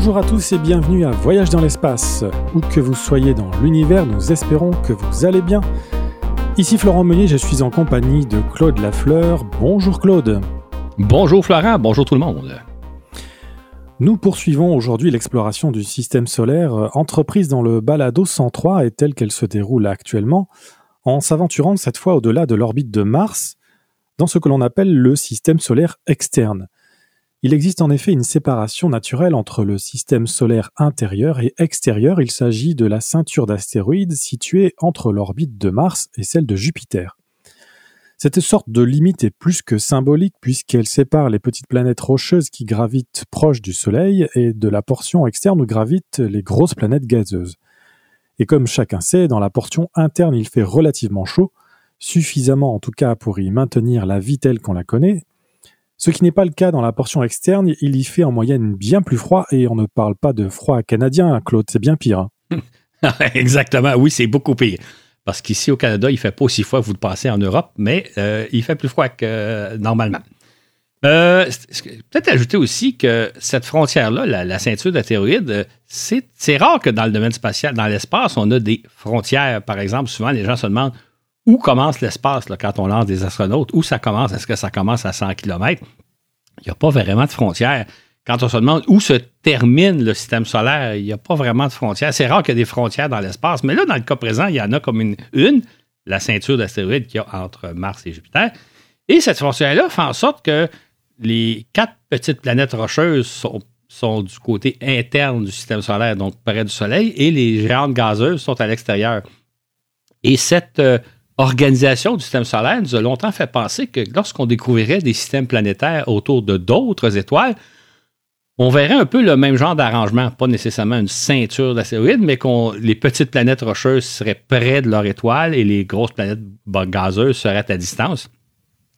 Bonjour à tous et bienvenue à Voyage dans l'espace. Où que vous soyez dans l'univers, nous espérons que vous allez bien. Ici Florent Meunier, je suis en compagnie de Claude Lafleur. Bonjour Claude. Bonjour Florent, bonjour tout le monde. Nous poursuivons aujourd'hui l'exploration du système solaire euh, entreprise dans le Balado 103 et telle qu'elle se déroule actuellement, en s'aventurant cette fois au-delà de l'orbite de Mars, dans ce que l'on appelle le système solaire externe. Il existe en effet une séparation naturelle entre le système solaire intérieur et extérieur. Il s'agit de la ceinture d'astéroïdes située entre l'orbite de Mars et celle de Jupiter. Cette sorte de limite est plus que symbolique puisqu'elle sépare les petites planètes rocheuses qui gravitent proche du Soleil et de la portion externe où gravitent les grosses planètes gazeuses. Et comme chacun sait, dans la portion interne il fait relativement chaud, suffisamment en tout cas pour y maintenir la vie telle qu'on la connaît, ce qui n'est pas le cas dans la portion externe, il y fait en moyenne bien plus froid et on ne parle pas de froid canadien, Claude, c'est bien pire. Hein. Exactement, oui, c'est beaucoup pire. Parce qu'ici au Canada, il ne fait pas aussi froid que vous le passez en Europe, mais euh, il fait plus froid que euh, normalement. Euh, peut-être ajouter aussi que cette frontière-là, la, ceinture d'astéroïdes, c'est rare que dans le domaine spatial, dans l'espace, on a des frontières. Par exemple, souvent, les gens se demandent où commence l'espace quand on lance des astronautes? Où ça commence? Est-ce que ça commence à 100 km? Il n'y a pas vraiment de frontières. Quand on se demande où se termine le système solaire, il n'y a pas vraiment de frontières. C'est rare qu'il y ait des frontières dans l'espace, mais là, dans le cas présent, il y en a comme une, une la ceinture d'astéroïdes qu'il y a entre Mars et Jupiter. Et cette frontière-là fait en sorte que les quatre petites planètes rocheuses sont, sont, du côté interne du système solaire, donc près du Soleil, et les géantes gazeuses sont à l'extérieur. Et cette euh, organisation du système solaire nous a longtemps fait penser que lorsqu'on découvrirait des systèmes planétaires autour de d'autres étoiles, on verrait un peu le même genre d'arrangement, pas nécessairement une ceinture d'astéroïdes, mais que les petites planètes rocheuses seraient près de leur étoile et les grosses planètes gazeuses seraient à distance.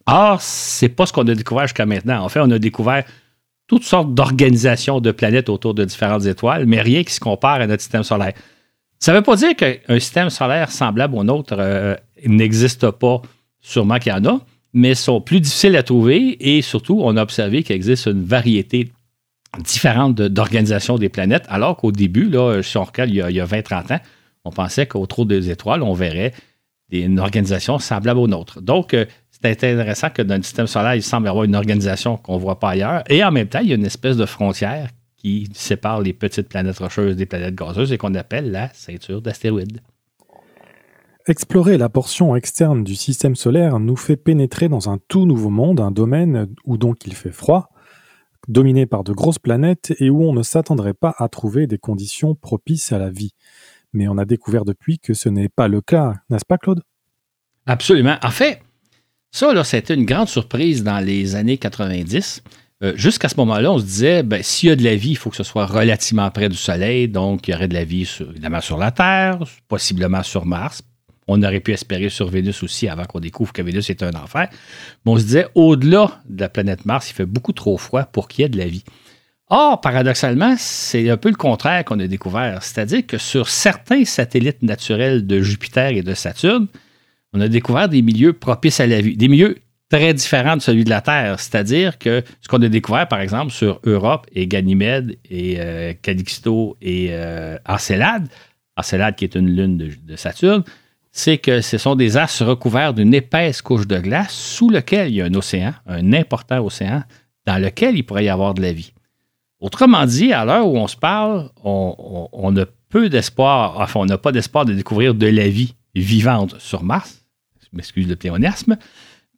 Or, c'est pas ce qu'on a découvert jusqu'à maintenant. En fait, on a découvert toutes sortes d'organisations de planètes autour de différentes étoiles, mais rien qui se compare à notre système solaire. Ça ne veut pas dire qu'un système solaire semblable au nôtre euh, n'existe pas. Sûrement qu'il y en a, mais sont plus difficiles à trouver et surtout, on a observé qu'il existe une variété différente d'organisation des planètes, alors qu'au début, là, si on regarde il y a, a 20-30 ans, on pensait qu'au trou des étoiles, on verrait une organisation semblable aux nôtres. Donc, euh, c'est intéressant que dans le système solaire, il semble y avoir une organisation qu'on ne voit pas ailleurs. Et en même temps, il y a une espèce de frontière qui sépare les petites planètes rocheuses des planètes gazeuses et qu'on appelle la ceinture d'astéroïdes. Explorer la portion externe du système solaire nous fait pénétrer dans un tout nouveau monde, un domaine où donc il fait froid, dominé par de grosses planètes et où on ne s'attendrait pas à trouver des conditions propices à la vie. Mais on a découvert depuis que ce n'est pas le cas, n'est-ce pas Claude? Absolument. En fait, ça, c'était une grande surprise dans les années 90. Euh, jusqu'à ce moment-là, on se disait, ben, s'il y a de la vie, il faut que ce soit relativement près du Soleil. Donc, il y aurait de la vie évidemment sur la Terre, possiblement sur Mars. On aurait pu espérer sur Vénus aussi avant qu'on découvre que Vénus est un enfer. Mais on se disait, au-delà de la planète Mars, il fait beaucoup trop froid pour qu'il y ait de la vie. Or, paradoxalement, c'est un peu le contraire qu'on a découvert. C'est-à-dire que sur certains satellites naturels de Jupiter et de Saturne, on a découvert des milieux propices à la vie, des milieux très différent de celui de la Terre. C'est-à-dire que ce qu'on a découvert, par exemple, sur Europe et Ganymède et euh, Calixto et euh, Encelade, Encelade qui est une lune de, Saturne, c'est que ce sont des astres recouverts d'une épaisse couche de glace sous lequel il y a un océan, un important océan, dans lequel il pourrait y avoir de la vie. Autrement dit, à l'heure où on se parle, on, a peu d'espoir, enfin, on n'a pas d'espoir de découvrir de la vie vivante sur Mars, je m'excuse le pléonasme,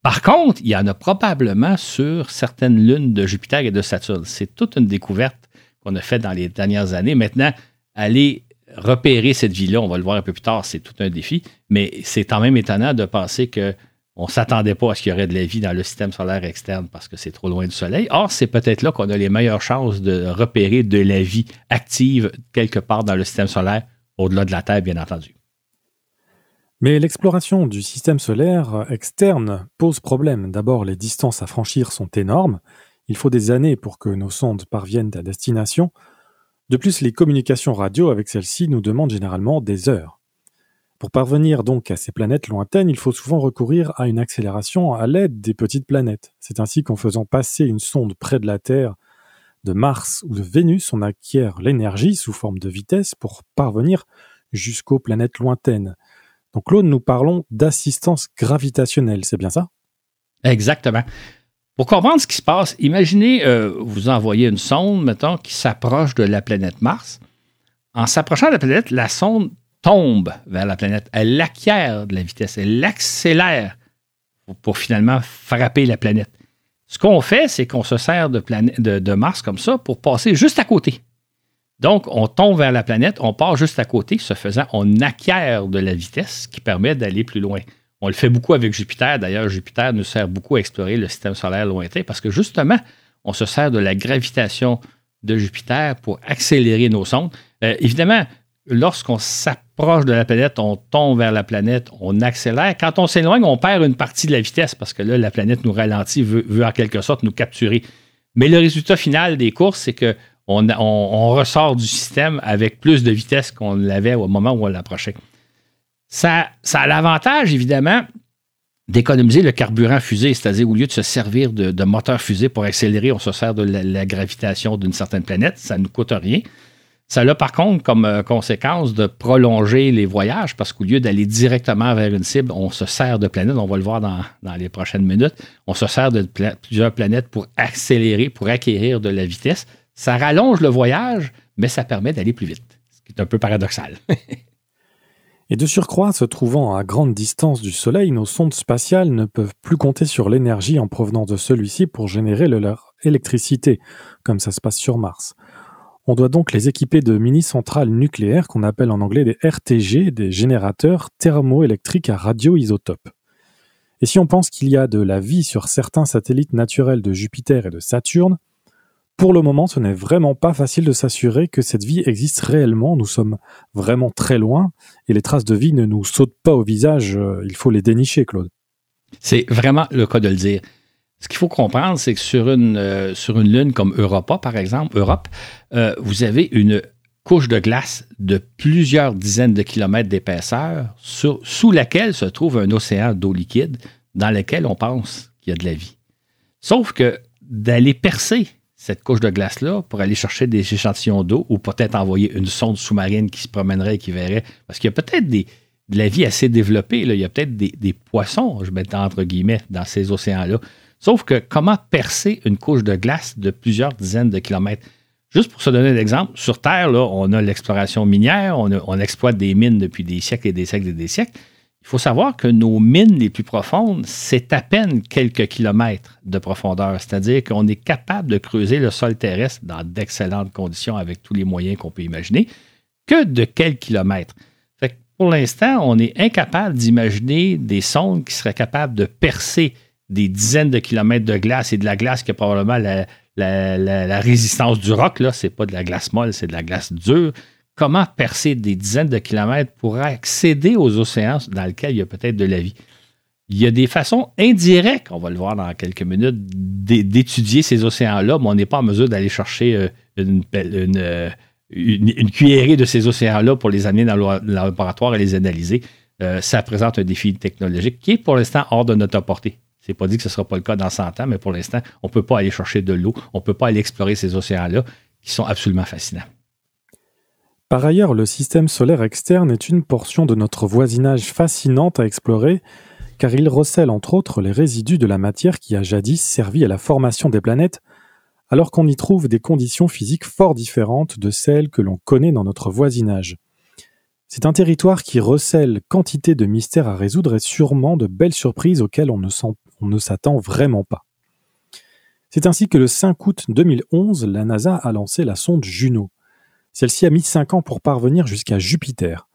par contre, il y en a probablement sur certaines lunes de Jupiter et de Saturne. C'est toute une découverte qu'on a faite dans les dernières années. Maintenant, aller repérer cette vie-là, on va le voir un peu plus tard, c'est tout un défi, mais c'est quand même étonnant de penser que on ne s'attendait pas à ce qu'il y aurait de la vie dans le système solaire externe parce que c'est trop loin du Soleil. Or, c'est peut-être là qu'on a les meilleures chances de repérer de la vie active quelque part dans le système solaire, au-delà de la Terre, bien entendu. Mais l'exploration du système solaire externe pose problème. D'abord, les distances à franchir sont énormes. Il faut des années pour que nos sondes parviennent à destination. De plus, les communications radio avec celles-ci nous demandent généralement des heures. Pour parvenir donc à ces planètes lointaines, il faut souvent recourir à une accélération à l'aide des petites planètes. C'est ainsi qu'en faisant passer une sonde près de la Terre de Mars ou de Vénus, on acquiert l'énergie sous forme de vitesse pour parvenir jusqu'aux planètes lointaines. Donc Claude, nous parlons d'assistance gravitationnelle, c'est bien ça? Exactement. Pour comprendre ce qui se passe, imaginez, euh, vous envoyez une sonde, mettons, qui s'approche de la planète Mars. En s'approchant de la planète, la sonde tombe vers la planète. Elle acquiert de la vitesse, elle l'accélère pour, finalement frapper la planète. Ce qu'on fait, c'est qu'on se sert de, de, Mars comme ça pour passer juste à côté. Donc, on tombe vers la planète, on part juste à côté. Ce faisant, on acquiert de la vitesse qui permet d'aller plus loin. On le fait beaucoup avec Jupiter. D'ailleurs, Jupiter nous sert beaucoup à explorer le système solaire lointain parce que justement, on se sert de la gravitation de Jupiter pour accélérer nos sondes. Euh, évidemment, lorsqu'on s'approche de la planète, on tombe vers la planète, on accélère. Quand on s'éloigne, on perd une partie de la vitesse parce que là, la planète nous ralentit, veut, en quelque sorte nous capturer. Mais le résultat final des courses, c'est qu'on on, ressort du système avec plus de vitesse qu'on l'avait au moment où on l'approchait. Ça, a l'avantage, évidemment, d'économiser le carburant fusée, c'est-à-dire au lieu de se servir de, moteur fusée pour accélérer, on se sert de la, la gravitation d'une certaine planète. Ça ne nous coûte rien. Ça a par contre comme euh, conséquence de prolonger les voyages parce qu'au lieu d'aller directement vers une cible, on se sert de planètes, on va le voir dans, les prochaines minutes, on se sert de plusieurs planètes pour accélérer, pour acquérir de la vitesse. Ça rallonge le voyage, mais ça permet d'aller plus vite, ce qui est un peu paradoxal. Et de surcroît, se trouvant à grande distance du Soleil, nos sondes spatiales ne peuvent plus compter sur l'énergie en provenance de celui-ci pour générer leur électricité, comme ça se passe sur Mars. On doit donc les équiper de mini-centrales nucléaires qu'on appelle en anglais des RTG, des générateurs thermoélectriques à radioisotopes. Et si on pense qu'il y a de la vie sur certains satellites naturels de Jupiter et de Saturne, pour le moment, ce n'est vraiment pas facile de s'assurer que cette vie existe réellement. Nous sommes vraiment très loin et les traces de vie ne nous sautent pas au visage. Euh, il faut les dénicher, Claude. C'est vraiment le cas de le dire. Ce qu'il faut comprendre, c'est que sur une, euh, sur une lune comme Europa, par exemple, Europe, euh, vous avez une couche de glace de plusieurs dizaines de kilomètres d'épaisseur sous laquelle se trouve un océan d'eau liquide dans lequel on pense qu'il y a de la vie. Sauf que d'aller percer cette couche de glace-là pour aller chercher des échantillons d'eau ou peut-être envoyer une sonde sous-marine qui se promènerait et qui verrait, parce qu'il y a peut-être de la vie assez développée, là. il y a peut-être des, poissons, je mets entre guillemets, dans ces océans-là. Sauf que comment percer une couche de glace de plusieurs dizaines de kilomètres? Juste pour se donner un exemple, sur Terre, on a l'exploration minière, on, exploite des mines depuis des siècles et des siècles et des siècles. Il faut savoir que nos mines les plus profondes, c'est à peine quelques kilomètres de profondeur. C'est-à-dire qu'on est capable de creuser le sol terrestre dans d'excellentes conditions avec tous les moyens qu'on peut imaginer, que de quelques kilomètres? Pour l'instant, on est incapable d'imaginer des sondes qui seraient capables de percer des dizaines de kilomètres de glace et de la glace qui a probablement la, résistance du roc. Là, c'est pas de la glace molle, c'est de la glace dure. Comment percer des dizaines de kilomètres pour accéder aux océans dans lesquels il y a peut-être de la vie? Il y a des façons indirectes, on va le voir dans quelques minutes, d'étudier ces océans-là, mais on n'est pas en mesure d'aller chercher euh, euh, une, cuillerée de ces océans-là pour les amener dans le laboratoire et les analyser. Euh, ça présente un défi technologique qui est pour l'instant hors de notre portée. C'est pas dit que ce ne sera pas le cas dans 100 ans, mais pour l'instant, on ne peut pas aller chercher de l'eau, on ne peut pas aller explorer ces océans-là qui sont absolument fascinants. Par ailleurs, le système solaire externe est une portion de notre voisinage fascinante à explorer, car il recèle entre autres les résidus de la matière qui a jadis servi à la formation des planètes, alors qu'on y trouve des conditions physiques fort différentes de celles que l'on connaît dans notre voisinage. C'est un territoire qui recèle quantité de mystères à résoudre et sûrement de belles surprises auxquelles on ne, s'attend vraiment pas. C'est ainsi que le 5 août 2011, la NASA a lancé la sonde Juno. Celle-ci a mis 5 ans pour parvenir jusqu'à Jupiter.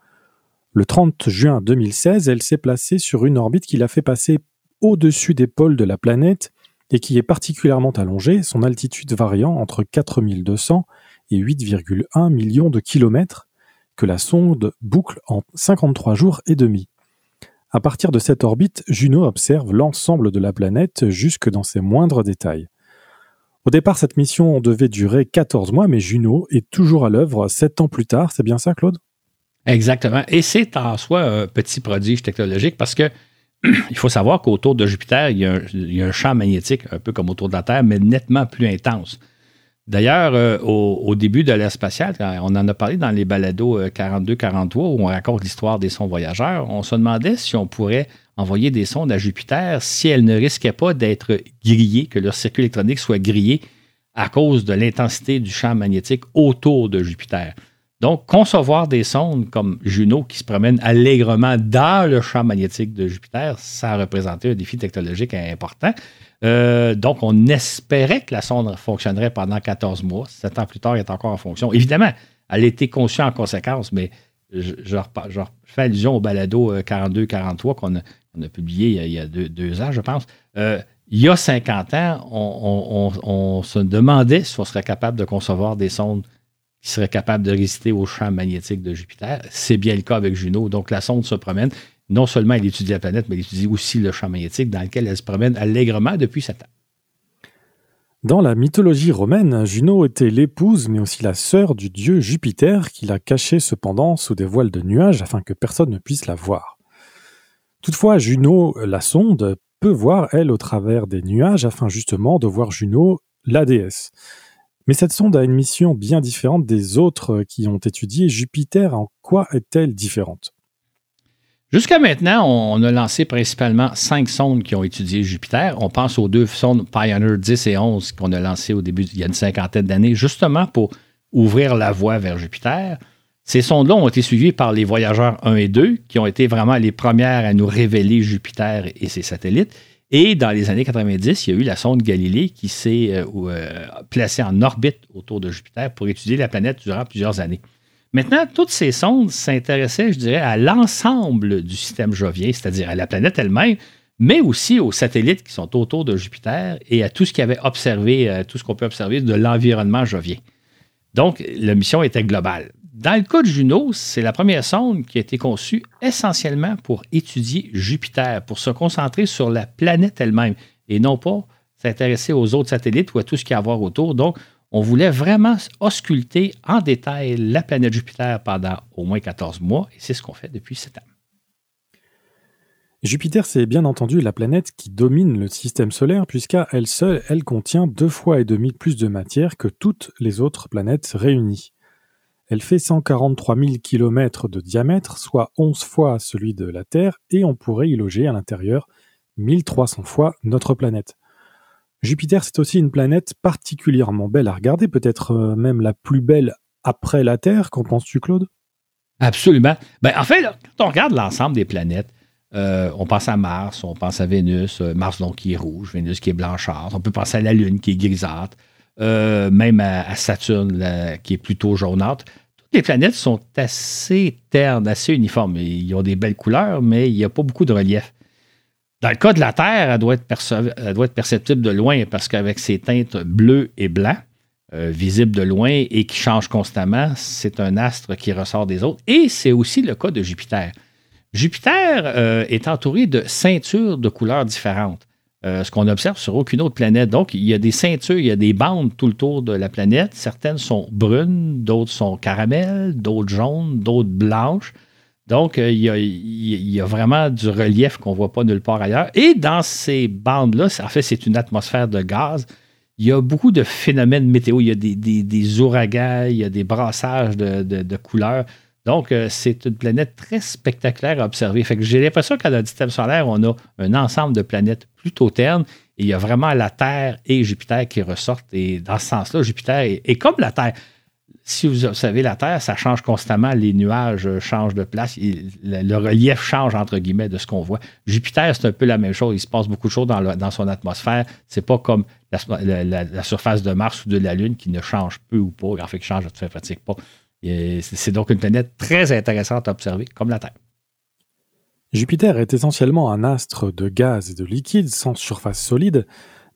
Le 30 juin 2016, elle s'est placée sur une orbite qui l'a fait passer au-dessus des pôles de la planète et qui est particulièrement allongée, son altitude variant entre 4200 et 8,1 millions de kilomètres, que la sonde boucle en 53 jours et demi. À partir de cette orbite, Juno observe l'ensemble de la planète jusque dans ses moindres détails. Au départ, cette mission devait durer 14 mois, mais Juno est toujours à l'œuvre 7 ans plus tard. C'est bien ça, Claude? Exactement. Et c'est en soi un petit prodige technologique parce que il faut savoir qu'autour de Jupiter, il y, a un, champ magnétique, un peu comme autour de la Terre, mais nettement plus intense. D'ailleurs, euh, au, début de l'ère spatiale, on en a parlé dans les balados 42-43 où on raconte l'histoire des sondes voyageurs, on se demandait si on pourrait envoyer des sondes à Jupiter si elles ne risquaient pas d'être grillées, que leur circuit électronique soit grillé à cause de l'intensité du champ magnétique autour de Jupiter. Donc, concevoir des sondes comme Juno qui se promènent allègrement dans le champ magnétique de Jupiter, ça a représenté un défi technologique important. Euh, donc, on espérait que la sonde fonctionnerait pendant 14 mois. Sept ans plus tard, elle est encore en fonction. Évidemment, elle a été conçue en conséquence, mais je, fais allusion au balado 42-43 euh, qu'on a, publié il y a, deux, ans, je pense. Euh, il y a 50 ans, on, se demandait si on serait capable de concevoir des sondes qui seraient capables de résister au champ magnétique de Jupiter. C'est bien le cas avec Juno. Donc, la sonde se promène. Non seulement elle étudie la planète, mais elle étudie aussi le champ magnétique dans lequel elle se promène allègrement depuis 7 ans. Dans la mythologie romaine, Juno était l'épouse mais aussi la sœur du dieu Jupiter qui l'a cachée cependant sous des voiles de nuages afin que personne ne puisse la voir. Toutefois, Juno, la sonde, peut voir, elle, au travers des nuages afin justement de voir Juno, la déesse. Mais cette sonde a une mission bien différente des autres qui ont étudié Jupiter. En quoi est-elle différente? Jusqu'à maintenant, on a lancé principalement cinq sondes qui ont étudié Jupiter. On pense aux deux sondes Pioneer 10 et 11 qu'on a lancées au début, il y a une cinquantaine d'années, justement pour ouvrir la voie vers Jupiter. Ces sondes-là ont été suivies par les voyageurs 1 et 2, qui ont été vraiment les premières à nous révéler Jupiter et ses satellites. Et dans les années 90, il y a eu la sonde Galilée qui s'est euh, euh, placée en orbite autour de Jupiter pour étudier la planète durant plusieurs années. Maintenant, toutes ces sondes s'intéressaient, je dirais, à l'ensemble du système jovien, c'est-à-dire à la planète elle-même, mais aussi aux satellites qui sont autour de Jupiter et à tout ce qu'il avait observé, euh, tout ce qu'on peut observer de l'environnement jovien. Donc, la mission était globale. Dans le cas de Juno, c'est la première sonde qui a été conçue essentiellement pour étudier Jupiter, pour se concentrer sur la planète elle-même et non pas s'intéresser aux autres satellites ou à tout ce qu'il y a à voir autour. Donc, on voulait vraiment ausculter en détail la planète Jupiter pendant au moins 14 mois et c'est ce qu'on fait depuis 7 ans. Jupiter, c'est bien entendu la planète qui domine le système solaire puisqu'à elle seule, elle contient deux fois et demi plus de matière que toutes les autres planètes réunies. Elle fait 143 000 km de diamètre, soit 11 fois celui de la Terre, et on pourrait y loger à l'intérieur 1300 fois notre planète. Jupiter, c'est aussi une planète particulièrement belle à regarder, peut-être euh, même la plus belle après la Terre. Qu'en penses-tu, Claude? Absolument. Ben, en fait, quand on regarde l'ensemble des planètes, euh, on pense à Mars, on pense à Vénus, euh, Mars donc qui est rouge, Vénus qui est blanchâtre, on peut penser à la Lune qui est grisâtre, même à, Saturne, qui est plutôt jaunâtre. Toutes les planètes sont assez ternes, assez uniformes. Ils ont des belles couleurs, mais il n'y a pas beaucoup de relief. Dans le cas de la Terre, elle doit être, perceptible de loin parce qu'avec ses teintes bleues et blancs, euh, visibles de loin et qui changent constamment, c'est un astre qui ressort des autres. Et c'est aussi le cas de Jupiter. Jupiter euh, est entouré de ceintures de couleurs différentes. Euh, ce qu'on observe sur aucune autre planète. Donc, il y a des ceintures, il y a des bandes tout le tour de la planète. Certaines sont brunes, d'autres sont caramel, d'autres jaunes, d'autres blanches. Donc, euh, il, y a, vraiment du relief qu'on ne voit pas nulle part ailleurs. Et dans ces bandes-là, en fait, c'est une atmosphère de gaz. Il y a beaucoup de phénomènes météo. Il y a des, ouragans, il y a des brassages de couleurs. Donc, euh, c'est une planète très spectaculaire à observer. Fait que j'ai l'impression qu'à notre système solaire, on a un ensemble de planètes plutôt ternes. Et il y a vraiment la Terre et Jupiter qui ressortent. Et dans ce sens-là, Jupiter est, comme la Terre. Si vous observez la Terre, ça change constamment. Les nuages changent de place. le, relief change, entre guillemets, de ce qu'on voit. Jupiter, c'est un peu la même chose. Il se passe beaucoup de choses dans, son atmosphère. C'est pas comme la, surface de Mars ou de la Lune qui ne change peu ou pas. En fait, qui change, ne pratique pas. C'est donc une planète très intéressante à observer, comme la Terre. Jupiter est essentiellement un astre de gaz et de liquide sans surface solide,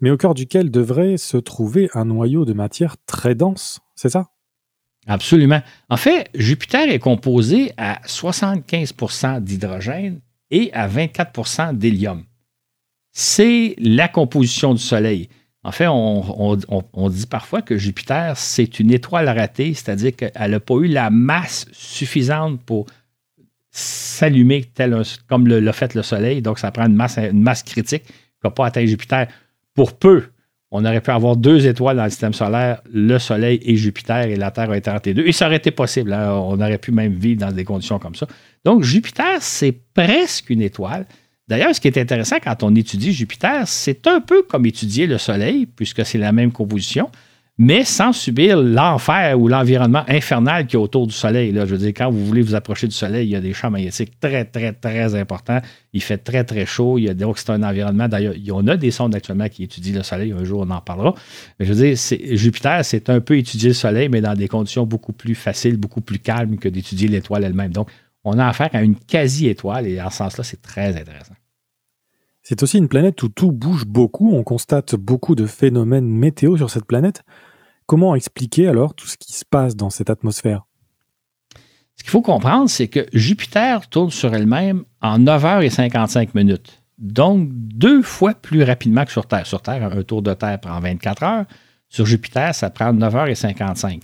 mais au cœur duquel devrait se trouver un noyau de matière très dense, c'est ça? Absolument. En fait, Jupiter est composé à 75% d'hydrogène et à 24% d'hélium. C'est la composition du Soleil. En fait, on, dit parfois que Jupiter, c'est une étoile ratée, c'est-à-dire qu'elle n'a pas eu la masse suffisante pour s'allumer comme l'a fait le Soleil. Donc, ça prend une masse, une masse critique pas atteint Jupiter. Pour peu on aurait pu avoir deux étoiles dans le système solaire, le Soleil et Jupiter, et la Terre a été entre deux. Et ça aurait été possible. Hein. On aurait pu même vivre dans des conditions comme ça. Donc, Jupiter, c'est presque une étoile. D'ailleurs, ce qui est intéressant quand on étudie Jupiter, c'est un peu comme étudier le Soleil, puisque c'est la même composition mais sans subir l'enfer ou l'environnement infernal qui est autour du Soleil. Là. Je veux dire, quand vous voulez vous approcher du Soleil, il y a des champs magnétiques très, très, très importants. Il fait très, très chaud. Il y a, donc, c'est un environnement. D'ailleurs, il y en a des sondes actuellement qui étudient le Soleil. Un jour, on en parlera. Mais je veux dire, Jupiter, c'est un peu étudier le Soleil, mais dans des conditions beaucoup plus faciles, beaucoup plus calmes que d'étudier l'étoile elle-même. Donc, on a affaire à une quasi-étoile et en ce sens-là, c'est très intéressant. C'est aussi une planète où tout bouge beaucoup. On constate beaucoup de phénomènes météo sur cette planète. Comment expliquer alors tout ce qui se passe dans cette atmosphère? Ce qu'il faut comprendre, c'est que Jupiter tourne sur elle-même en 9h55 minutes. Donc, deux fois plus rapidement que sur Terre. Sur Terre, un tour de Terre prend 24 heures. Sur Jupiter, ça prend 9h55.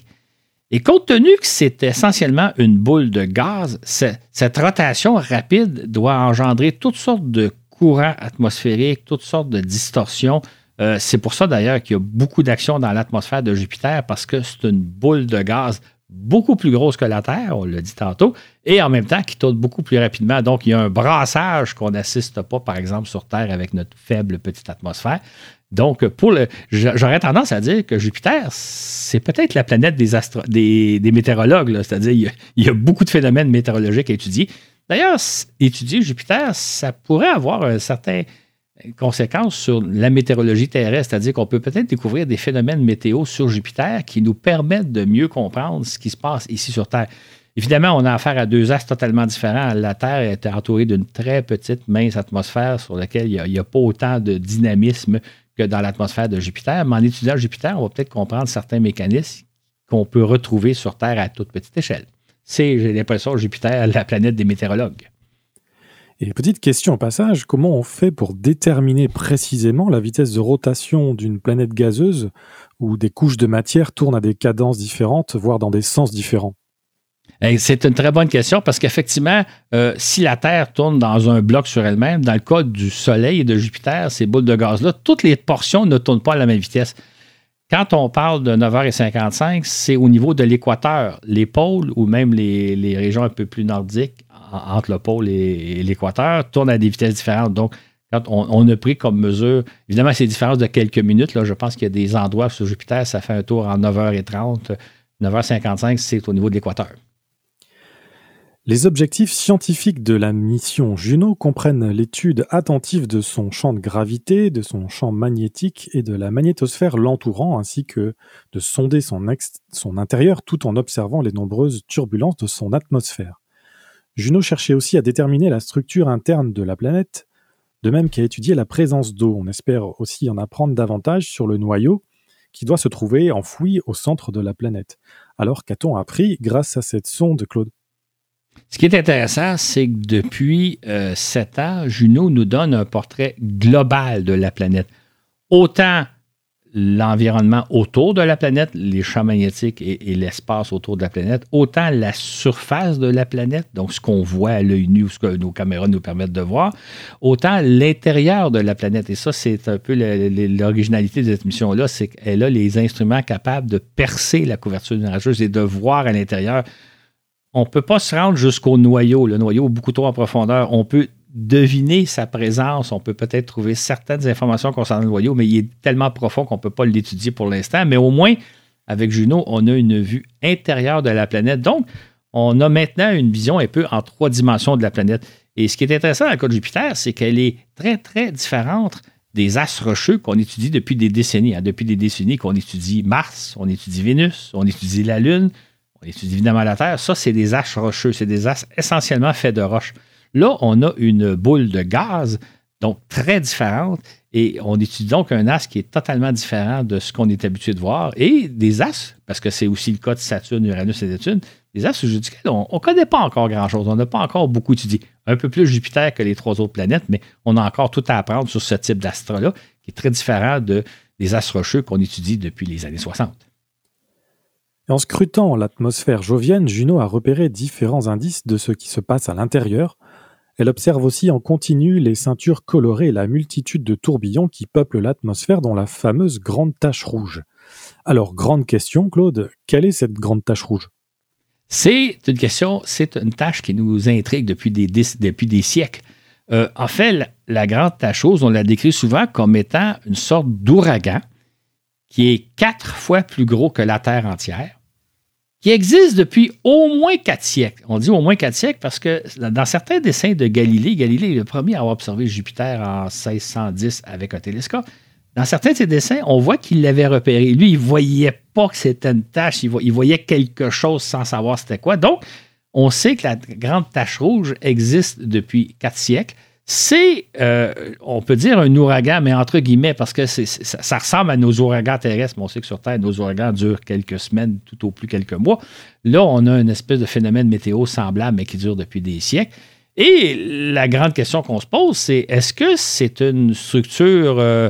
Et compte tenu que c'est essentiellement une boule de gaz, cette rotation rapide doit engendrer toutes sortes de courants atmosphériques, toutes sortes de distorsions, euh, c'est pour ça d'ailleurs qu'il y a beaucoup d'actions dans l'atmosphère de Jupiter parce que c'est une boule de gaz beaucoup plus grosse que la Terre, on l'a dit tantôt, et en même temps qui tourne beaucoup plus rapidement. Donc, il y a un brassage qu'on n'assiste pas, par exemple, sur Terre avec notre faible petite atmosphère. Donc, pour le, j'aurais tendance à dire que Jupiter, c'est peut-être la planète des, des, météorologues, c'est-à-dire il, il y, a, beaucoup de phénomènes météorologiques à étudier. D'ailleurs, étudier Jupiter, ça pourrait avoir un certain conséquences sur la météorologie terrestre, c'est-à-dire qu'on peut peut-être découvrir des phénomènes météo sur Jupiter qui nous permettent de mieux comprendre ce qui se passe ici sur Terre. Évidemment, on a affaire à deux axes totalement différents. La Terre est entourée d'une très petite, mince atmosphère sur laquelle il n'y a, pas autant de dynamisme que dans l'atmosphère de Jupiter. Mais en étudiant Jupiter, on va peut-être comprendre certains mécanismes qu'on peut retrouver sur Terre à toute petite échelle. C'est, j'ai l'impression, Jupiter, la planète des météorologues. Et petite question au passage, comment on fait pour déterminer précisément la vitesse de rotation d'une planète gazeuse où des couches de matière tournent à des cadences différentes, voire dans des sens différents? C'est une très bonne question parce qu'effectivement, euh, si la Terre tourne dans un bloc sur elle-même, dans le cas du Soleil et de Jupiter, ces boules de gaz-là, toutes les portions ne tournent pas à la même vitesse. Quand on parle de 9h55, c'est au niveau de l'équateur. Les pôles ou même les, régions un peu plus nordiques entre le pôle et, l'équateur tournent à des vitesses différentes. Donc, quand on, a pris comme mesure, évidemment, c'est différence de quelques minutes. Là, je pense qu'il y a des endroits sur Jupiter, ça fait un tour en 9h30. 9h55, c'est au niveau de l'équateur. Les objectifs scientifiques de la mission Juno comprennent l'étude attentive de son champ de gravité, de son champ magnétique et de la magnétosphère l'entourant, ainsi que de sonder son, intérieur tout en observant les nombreuses turbulences de son atmosphère. Juno cherchait aussi à déterminer la structure interne de la planète, de même qu'à étudier la présence d'eau. On espère aussi en apprendre davantage sur le noyau qui doit se trouver enfoui au centre de la planète. Alors qu'a-t-on appris grâce à cette sonde, Claude? Ce qui est intéressant, c'est que depuis euh, sept ans, Juno nous donne un portrait global de la planète. Autant l'environnement autour de la planète, les champs magnétiques et, l'espace autour de la planète, autant la surface de la planète, donc ce qu'on voit à l'œil nu ou ce que nos caméras nous permettent de voir, autant l'intérieur de la planète. Et ça, c'est un peu l'originalité de cette mission-là, c'est qu'elle a les instruments capables de percer la couverture nuageuse et de voir à l'intérieur. On ne peut pas se rendre jusqu'au noyau. Le noyau beaucoup trop en profondeur. On peut deviner sa présence. On peut peut-être trouver certaines informations concernant le noyau, mais il est tellement profond qu'on ne peut pas l'étudier pour l'instant. Mais au moins, avec Juno, on a une vue intérieure de la planète. Donc, on a maintenant une vision un peu en trois dimensions de la planète. Et ce qui est intéressant dans le cas de Jupiter, c'est qu'elle est très, très différente des astres rocheux qu'on étudie depuis des décennies. Hein. Depuis des décennies qu'on étudie Mars, on étudie Vénus, on étudie la Lune, on étudie évidemment la Terre. Ça, c'est des astres rocheux. C'est des astres essentiellement faits de roches. Là, on a une boule de gaz, donc très différente, et on étudie donc un as qui est totalement différent de ce qu'on est habitué de voir. Et des as, parce que c'est aussi le cas de Saturne, Uranus et Neptune, des as duquel on ne connaît pas encore grand-chose. On n'a pas encore beaucoup étudié. Un peu plus Jupiter que les trois autres planètes, mais on a encore tout à apprendre sur ce type d'astre-là, qui est très différent de, des astres rocheux qu'on étudie depuis les années 60. En scrutant l'atmosphère jovienne, Juno a repéré différents indices de ce qui se passe à l'intérieur, Elle observe aussi en continu les ceintures colorées et la multitude de tourbillons qui peuplent l'atmosphère dont la fameuse grande tache rouge. Alors, grande question, Claude, quelle est cette grande tache rouge? C'est une question, c'est une tâche qui nous intrigue depuis des, siècles. Euh, en fait, la, grande tache rouge, on la décrit souvent comme étant une sorte d'ouragan qui est quatre fois plus gros que la Terre entière qui existe depuis au moins quatre siècles. On dit au moins quatre siècles parce que dans certains dessins de Galilée, Galilée est le premier à avoir observé Jupiter en 1610 avec un télescope. Dans certains de ses dessins, on voit qu'il l'avait repéré. Lui, il ne voyait pas que c'était une tache, il, voyait quelque chose sans savoir c'était quoi. Donc, on sait que la grande tache rouge existe depuis quatre siècles c'est, euh, on peut dire un ouragan, mais entre guillemets, parce que ça, ressemble à nos ouragans terrestres, mais on sait que sur Terre, nos ouragans durent quelques semaines, tout au plus quelques mois. Là, on a une espèce de phénomène météo semblable, mais qui dure depuis des siècles. Et la grande question qu'on se pose, c'est est-ce que c'est une structure euh,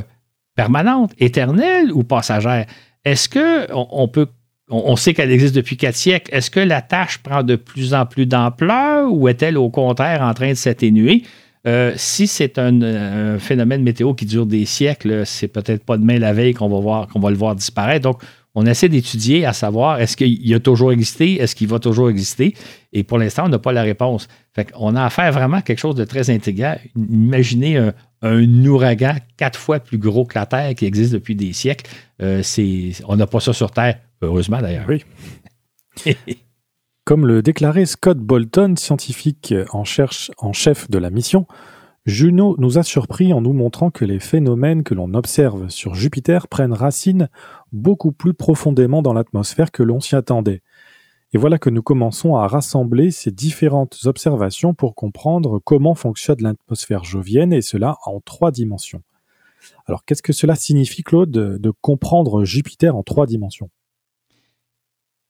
permanente, éternelle ou passagère? Est-ce qu'on on peut on, sait qu'elle existe depuis quatre siècles. Est-ce que la tâche prend de plus en plus d'ampleur ou est-elle au contraire en train de s'atténuer? Euh, si c'est un, phénomène météo qui dure des siècles, c'est peut-être pas demain la veille qu'on va voir, qu'on va le voir disparaître. Donc, on essaie d'étudier à savoir est-ce qu'il a toujours existé, est-ce qu'il va toujours exister? Et pour l'instant, on n'a pas la réponse. Fait on a affaire vraiment à quelque chose de très intégrant. Imaginez un, ouragan quatre fois plus gros que la Terre qui existe depuis des siècles. Euh, on n'a pas ça sur Terre, heureusement d'ailleurs. Oui. Comme le déclarait Scott Bolton, scientifique en, chef de la mission, Juno nous a surpris en nous montrant que les phénomènes que l'on observe sur Jupiter prennent racine beaucoup plus profondément dans l'atmosphère que l'on s'y attendait. Et voilà que nous commençons à rassembler ces différentes observations pour comprendre comment fonctionne l'atmosphère jovienne, et cela en trois dimensions. Alors qu'est-ce que cela signifie, Claude, de comprendre Jupiter en trois dimensions?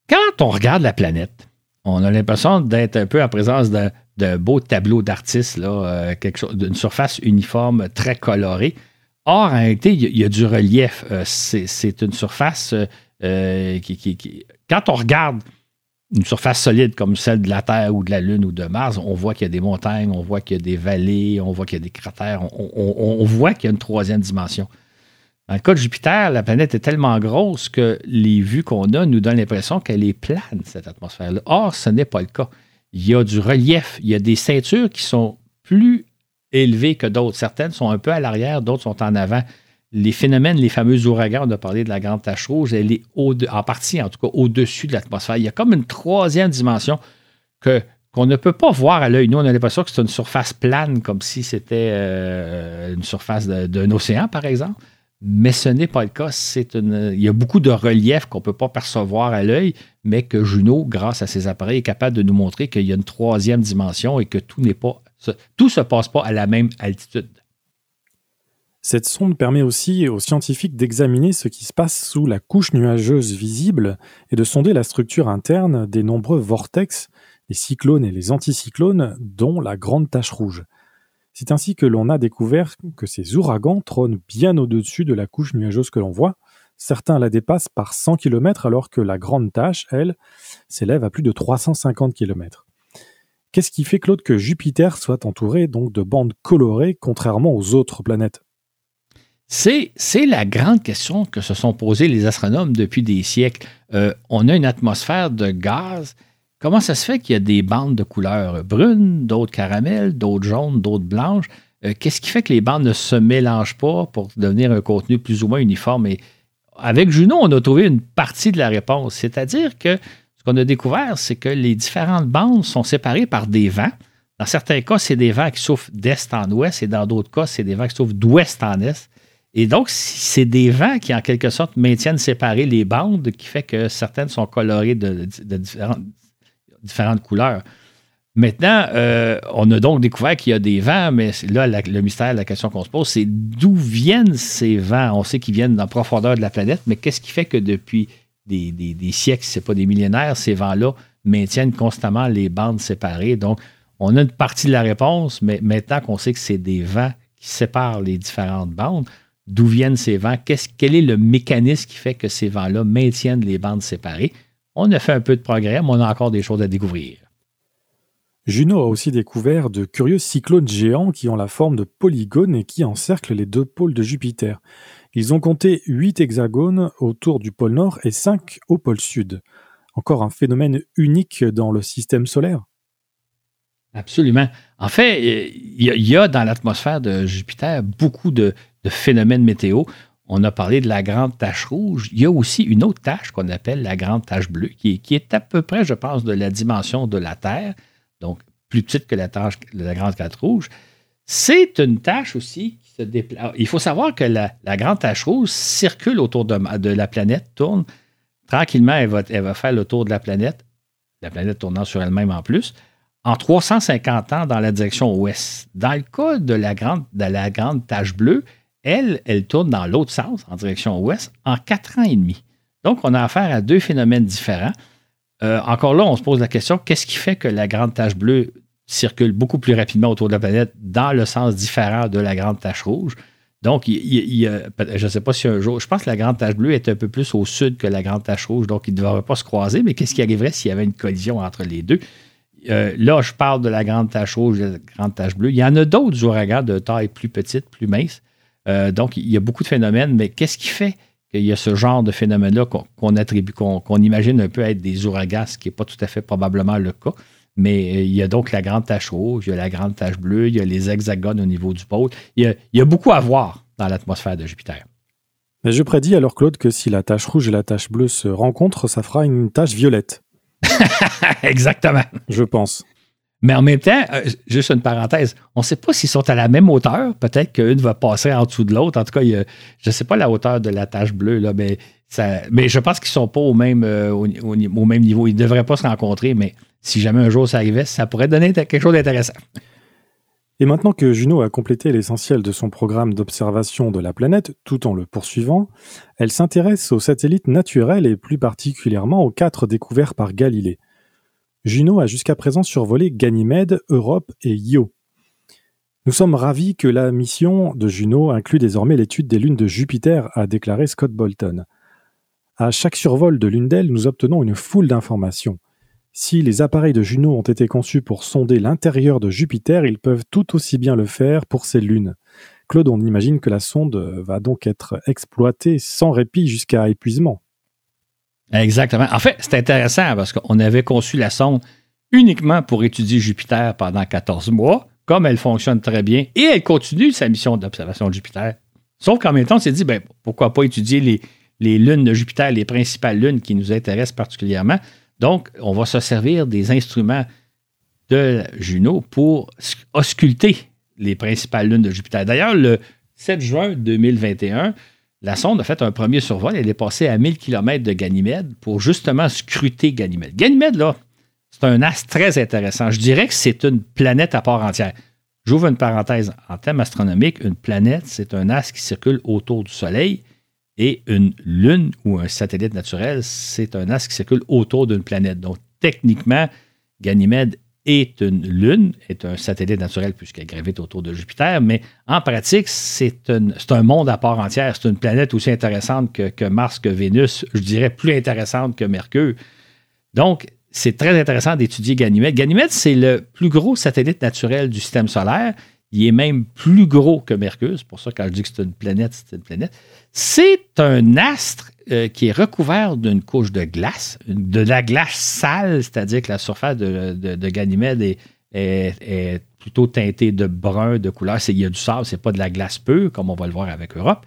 Quand on regarde la planète, on a l'impression d'être un peu en présence d'un beau tableau d'artiste, euh, d'une surface uniforme très colorée. Or, en réalité, il y, a du relief. Euh, c'est une surface euh, qui, Quand on regarde une surface solide comme celle de la Terre ou de la Lune ou de Mars, on voit qu'il y a des montagnes, on voit qu'il y a des vallées, on voit qu'il y a des cratères, on voit qu'il y a une troisième dimension. Dans le cas de Jupiter, la planète est tellement grosse que les vues qu'on a nous donnent l'impression qu'elle est plane, cette atmosphère-là. Or, ce n'est pas le cas. Il y a du relief, il y a des ceintures qui sont plus élevées que d'autres. Certaines sont un peu à l'arrière, d'autres sont en avant. Les phénomènes, les fameux ouragans, on a parlé de la grande tache rouge, elle est en partie, en tout cas, au-dessus de l'atmosphère. Il y a comme une troisième dimension que, qu'on ne peut pas voir à l'œil. Nous, on a l'impression que c'est une surface plane, comme si c'était euh, une surface d'un océan, par exemple mais ce n'est pas le cas. Il y a beaucoup de reliefs qu'on ne peut pas percevoir à l'œil, mais que Juno, grâce à ses appareils, est capable de nous montrer qu'il y a une troisième dimension et que tout n'est pas, tout se passe pas à la même altitude. Cette sonde permet aussi aux scientifiques d'examiner ce qui se passe sous la couche nuageuse visible et de sonder la structure interne des nombreux vortex, les cyclones et les anticyclones, dont la grande tache rouge. C'est ainsi que l'on a découvert que ces ouragans trônent bien au-dessus de la couche nuageuse que l'on voit. Certains la dépassent par 100 km alors que la grande tache, elle, s'élève à plus de 350 km. Qu'est-ce qui fait, Claude, que Jupiter soit entouré donc de bandes colorées contrairement aux autres planètes? C'est, la grande question que se sont posées les astronomes depuis des siècles. Euh, on a une atmosphère de gaz Comment ça se fait qu'il y a des bandes de couleurs brunes, d'autres caramel, d'autres jaunes, d'autres blanches? Euh, qu'est-ce qui fait que les bandes ne se mélangent pas pour devenir un contenu plus ou moins uniforme? Et avec Juno, on a trouvé une partie de la réponse. C'est-à-dire que ce qu'on a découvert, c'est que les différentes bandes sont séparées par des vents. Dans certains cas, c'est des vents qui souffrent d'est en ouest et dans d'autres cas, c'est des vents qui souffrent d'ouest en est. Et donc, c'est des vents qui, en quelque sorte, maintiennent séparées les bandes, qui fait que certaines sont colorées de, de différentes, différentes couleurs. Maintenant, euh, on a donc découvert qu'il y a des vents, mais là, le mystère, la question qu'on se pose, c'est d'où viennent ces vents? On sait qu'ils viennent dans la profondeur de la planète, mais qu'est-ce qui fait que depuis des, des, des siècles, c'est pas des millénaires, ces vents-là maintiennent constamment les bandes séparées? Donc, on a une partie de la réponse, mais maintenant qu'on sait que c'est des vents qui séparent les différentes bandes, d'où viennent ces vents? quel est le mécanisme qui fait que ces vents-là maintiennent les bandes séparées? On a fait un peu de progrès, mais on a encore des choses à découvrir. Juno a aussi découvert de curieux cyclones géants qui ont la forme de polygones et qui encerclent les deux pôles de Jupiter. Ils ont compté huit hexagones autour du pôle nord et cinq au pôle sud. Encore un phénomène unique dans le système solaire Absolument. En fait, il y, a dans l'atmosphère de Jupiter beaucoup de, phénomènes météo. On a parlé de la grande tache rouge. Il y a aussi une autre tache qu'on appelle la grande tache bleue, qui, est à peu près, je pense, de la dimension de la Terre, donc plus petite que la, tache, la grande tache rouge. C'est une tache aussi qui se déplace. Il faut savoir que la, grande tache rouge circule autour de, de, la planète, tourne tranquillement, elle va, elle va faire le tour de la planète, la planète tournant sur elle-même en plus en 350 ans dans la direction ouest. Dans le cas de la grande, de la grande tache bleue, elle, elle tourne dans l'autre sens, en direction ouest, en quatre ans et demi. Donc, on a affaire à deux phénomènes différents. Euh, encore là, on se pose la question, qu'est-ce qui fait que la grande tache bleue circule beaucoup plus rapidement autour de la planète dans le sens différent de la grande tache rouge? Donc, je ne sais pas si un jour, je pense que la grande tache bleue est un peu plus au sud que la grande tache rouge, donc ils ne devraient pas se croiser, mais qu'est-ce qui arriverait s'il y avait une collision entre les deux? Euh, là, je parle de la grande tache rouge, de la grande tache bleue. Il y en a d'autres ouragans de taille plus petite, plus mince. Euh, donc, il y a beaucoup de phénomènes, mais qu'est-ce qui fait qu'il y a ce genre de phénomène-là qu'on attribue, qu'on imagine un peu être des ouragans, ce qui n'est pas tout à fait probablement le cas? Mais euh, il y a donc la grande tache rouge, il y a la grande tache bleue, il y a les hexagones au niveau du pôle. Il y a, beaucoup à voir dans l'atmosphère de Jupiter. Mais je prédis alors, Claude, que si la tache rouge et la tache bleue se rencontrent, ça fera une tache violette. Exactement. Je pense. Mais en même temps, euh, juste une parenthèse, on ne sait pas s'ils sont à la même hauteur. Peut-être qu'une va passer en dessous de l'autre. En tout cas, je ne sais pas la hauteur de la tache bleue, là, mais, je pense qu'ils ne sont pas au même, euh, au, même niveau. Ils ne devraient pas se rencontrer, mais si jamais un jour ça arrivait, ça pourrait donner quelque chose d'intéressant. Et maintenant que Juno a complété l'essentiel de son programme d'observation de la planète, tout en le poursuivant, elle s'intéresse aux satellites naturels et plus particulièrement aux quatre découverts par Galilée. Juno a jusqu'à présent survolé Ganymède, Europe et Io. Nous sommes ravis que la mission de Juno inclut désormais l'étude des lunes de Jupiter, a déclaré Scott Bolton. À chaque survol de l'une d'elles, nous obtenons une foule d'informations. Si les appareils de Juno ont été conçus pour sonder l'intérieur de Jupiter, ils peuvent tout aussi bien le faire pour ces lunes. Claude, on imagine que la sonde va donc être exploitée sans répit jusqu'à épuisement. Exactement. En fait, c'est intéressant parce qu'on avait conçu la sonde uniquement pour étudier Jupiter pendant 14 mois, comme elle fonctionne très bien, et elle continue sa mission d'observation de Jupiter. Sauf qu'en même temps, on s'est dit, ben, pourquoi pas étudier les, les lunes de Jupiter, les principales lunes qui nous intéressent particulièrement. Donc, on va se servir des instruments de Juno pour ausculter les principales lunes de Jupiter. D'ailleurs, le 7 juin 2021, la sonde a fait un premier survol. Elle est passée à 1000 km de Ganymède pour justement scruter Ganymède. Ganymède, là, c'est un astre très intéressant. Je dirais que c'est une planète à part entière. J'ouvre une parenthèse. En termes astronomiques, une planète, c'est un astre qui circule autour du Soleil et une lune ou un satellite naturel, c'est un astre qui circule autour d'une planète. Donc, techniquement, Ganymède est une lune, est un satellite naturel puisqu'elle gravite autour de Jupiter, mais en pratique, c'est un monde à part entière. C'est une planète aussi intéressante que, Mars, que Vénus, je dirais plus intéressante que Mercure. Donc, c'est très intéressant d'étudier Ganymède. Ganymède, c'est le plus gros satellite naturel du système solaire. Il est même plus gros que Mercure. C'est pour ça quand je dis que c'est une planète, c'est une planète. C'est un astre euh, qui est recouvert d'une couche de glace, de la glace sale, c'est-à-dire que la surface de, Ganymède est, plutôt teintée de brun, de couleur. Il y a du sable, c'est pas de la glace pure, comme on va le voir avec Europe.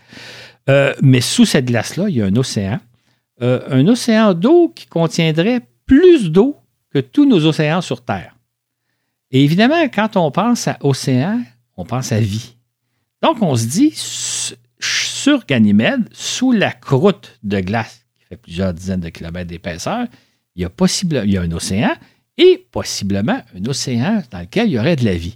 Euh, mais sous cette glace-là, il y a un océan. Euh, un océan d'eau qui contiendrait plus d'eau que tous nos océans sur Terre. Et évidemment, quand on pense à océan, on pense à vie. Donc, on se dit, sur Ganymède, sous la croûte de glace, qui fait plusieurs dizaines de kilomètres d'épaisseur, il y a, possible, un océan et possiblement un océan dans lequel il y aurait de la vie.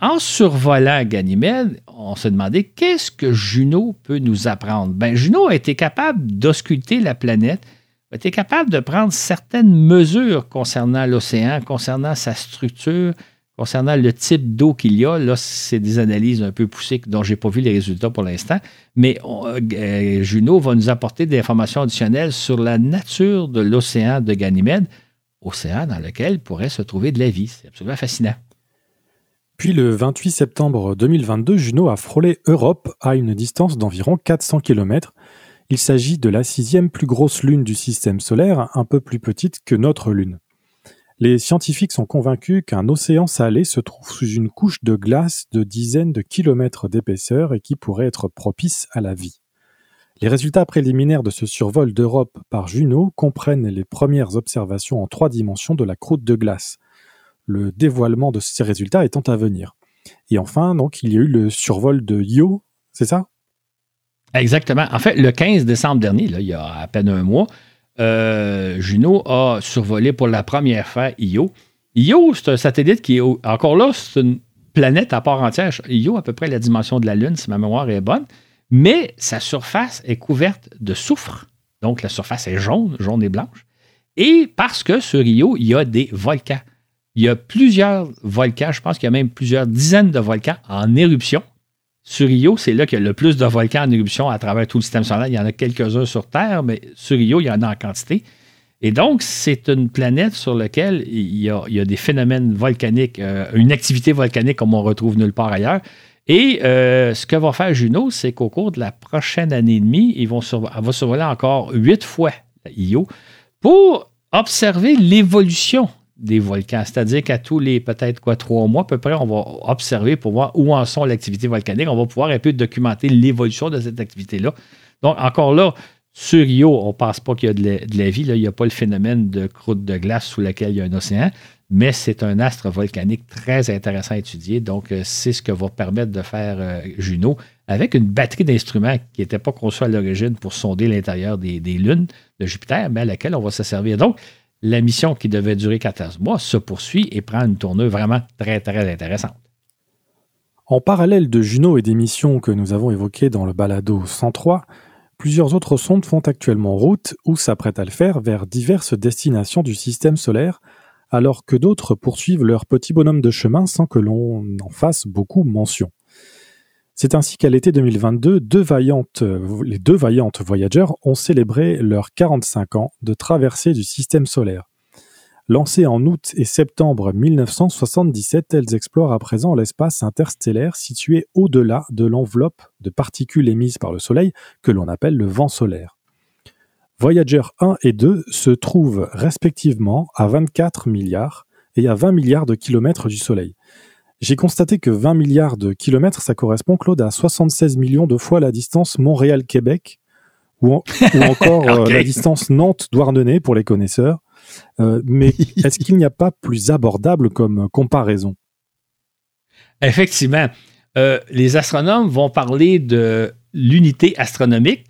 En survolant Ganymède, on se demandait qu'est-ce que Juno peut nous apprendre? Ben, Juno a été capable d'ausculter la planète, été capable de prendre certaines mesures concernant l'océan, concernant sa structure, Concernant le type d'eau qu'il y a, là, c'est des analyses un peu poussées dont je n'ai pas vu les résultats pour l'instant, mais euh, Juno va nous apporter des informations additionnelles sur la nature de l'océan de Ganymède océan dans lequel pourrait se trouver de la vie. C'est absolument fascinant. Puis le 28 septembre 2022, Juno a frôlé Europe à une distance d'environ 400 km. Il s'agit de la sixième plus grosse lune du système solaire, un peu plus petite que notre lune. Les scientifiques sont convaincus qu'un océan salé se trouve sous une couche de glace de dizaines de kilomètres d'épaisseur et qui pourrait être propice à la vie. Les résultats préliminaires de ce survol d'Europe par Juno comprennent les premières observations en trois dimensions de la croûte de glace le dévoilement de ces résultats étant à venir. Et enfin, donc, il y a eu le survol de Io, c'est ça? Exactement. En fait, le 15 décembre dernier, il y a à peine un mois, euh, Juno a survolé pour la première fois Io. Io, c'est un satellite qui est encore là, c'est une planète à part entière. Io, à peu près la dimension de la Lune, si ma mémoire est bonne, mais sa surface est couverte de soufre. Donc, la surface est jaune, jaune et blanche. Et parce que sur Io, il y a des volcans. Il y a plusieurs volcans, je pense qu'il y a même plusieurs dizaines de volcans en éruption. Sur Io, c'est là qu'il y a le plus de volcans en éruption à travers tout le système solaire. Il y en a quelques-uns sur Terre, mais sur Io, il y en a en quantité. Et donc, c'est une planète sur laquelle il y a, des phénomènes volcaniques, euh, une activité volcanique comme on retrouve nulle part ailleurs. Et euh, ce que va faire Juno, c'est qu'au cours de la prochaine année et demie, ils vont elle va survoler encore huit fois Io pour observer l'évolution des volcans. C'est-à-dire qu'à tous les peut-être quoi trois mois à peu près, on va observer pour voir où en sont l'activité volcanique. On va pouvoir un peu documenter l'évolution de cette activité-là. Donc, encore là, sur Rio, on ne pense pas qu'il y a de la, vie. Il n'y a pas le phénomène de croûte de glace sous laquelle il y a un océan, mais c'est un astre volcanique très intéressant à étudier. Donc, euh, c'est ce que va permettre de faire euh, Juno avec une batterie d'instruments qui n'était pas conçue à l'origine pour sonder l'intérieur des, des, lunes de Jupiter, mais à laquelle on va se servir. Donc, la mission qui devait durer 14 mois se poursuit et prend une tournure vraiment très, très intéressante. En parallèle de Juno et des missions que nous avons évoquées dans le balado 103, plusieurs autres sondes font actuellement route ou s'apprêtent à le faire vers diverses destinations du système solaire, alors que d'autres poursuivent leur petit bonhomme de chemin sans que l'on en fasse beaucoup mention. C'est ainsi qu'à l'été 2022, les deux vaillantes Voyager ont célébré leurs 45 ans de traversée du système solaire. Lancées en août et septembre 1977, elles explorent à présent l'espace interstellaire situé au-delà de l'enveloppe de particules émises par le Soleil que l'on appelle le vent solaire. Voyager 1 et 2 se trouvent respectivement à 24 milliards et à 20 milliards de kilomètres du Soleil. J'ai constaté que 20 milliards de kilomètres, ça correspond, Claude, à 76 millions de fois la distance Montréal-Québec, ou, encore euh, la distance Nantes-Douarnenez pour les connaisseurs. Euh, mais est-ce qu'il n'y a pas plus abordable comme comparaison? Effectivement. Euh, les astronomes vont parler de l'unité astronomique.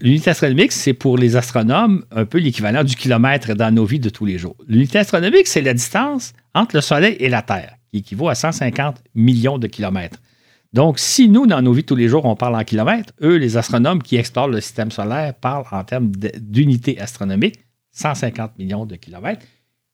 l'unité astronomique, c'est pour les astronomes un peu l'équivalent du kilomètre dans nos vies de tous les jours. L'unité astronomique, c'est la distance entre le Soleil et la Terre qui équivaut à 150 millions de kilomètres. Donc, si nous, dans nos vies tous les jours, on parle en kilomètres, eux, les astronomes qui explorent le système solaire, parlent en termes d'unité astronomique, 150 millions de kilomètres.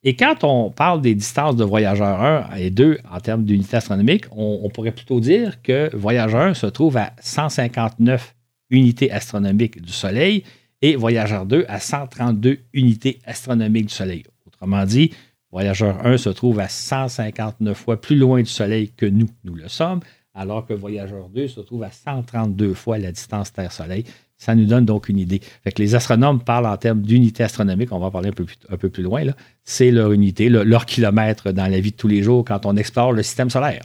Et quand on parle des distances de voyageur 1 et 2 en termes d'unité astronomique, on, on, pourrait plutôt dire que voyageur 1 se trouve à 159 unités astronomiques du Soleil et voyageur 2 à 132 unités astronomiques du Soleil. Autrement dit, Voyageur 1 se trouve à 159 fois plus loin du Soleil que nous, nous le sommes, alors que Voyageur 2 se trouve à 132 fois la distance Terre-Soleil. Ça nous donne donc une idée. Fait que les astronomes parlent en termes d'unité astronomique, on va en parler un peu plus, un peu plus loin. C'est leur unité, leur kilomètre dans la vie de tous les jours quand on explore le système solaire.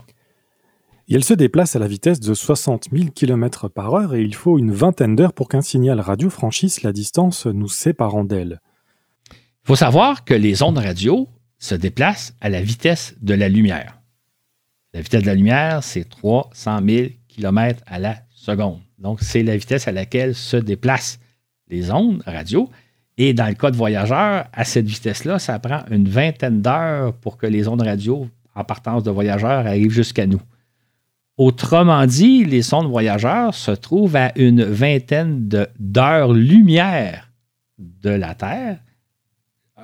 Et elle se déplace à la vitesse de 60 000 km par heure et il faut une vingtaine d'heures pour qu'un signal radio franchisse la distance nous séparant d'elle. Il faut savoir que les ondes radio se déplace à la vitesse de la lumière. La vitesse de la lumière, c'est 300 000 km à la seconde. Donc, c'est la vitesse à laquelle se déplacent les ondes radio. Et dans le cas de voyageurs, à cette vitesse-là, ça prend une vingtaine d'heures pour que les ondes radio en partance de voyageurs arrivent jusqu'à nous. Autrement dit, les sondes voyageurs se trouvent à une vingtaine d'heures-lumière de la Terre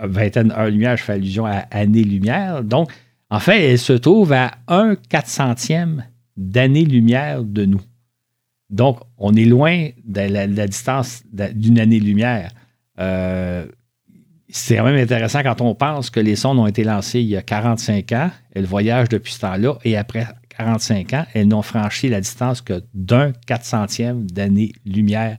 vingtaine heures-lumière, je fais allusion à année-lumière. Donc, en fait, elle se trouve à un quatre centième d'année-lumière de nous. Donc, on est loin de la, distance d'une année-lumière. Euh, c'est quand même intéressant quand on pense que les sondes ont été lancées il y a 45 ans, elles voyagent depuis ce temps-là, et après 45 ans, elles n'ont franchi la distance que d'un 400e d'année-lumière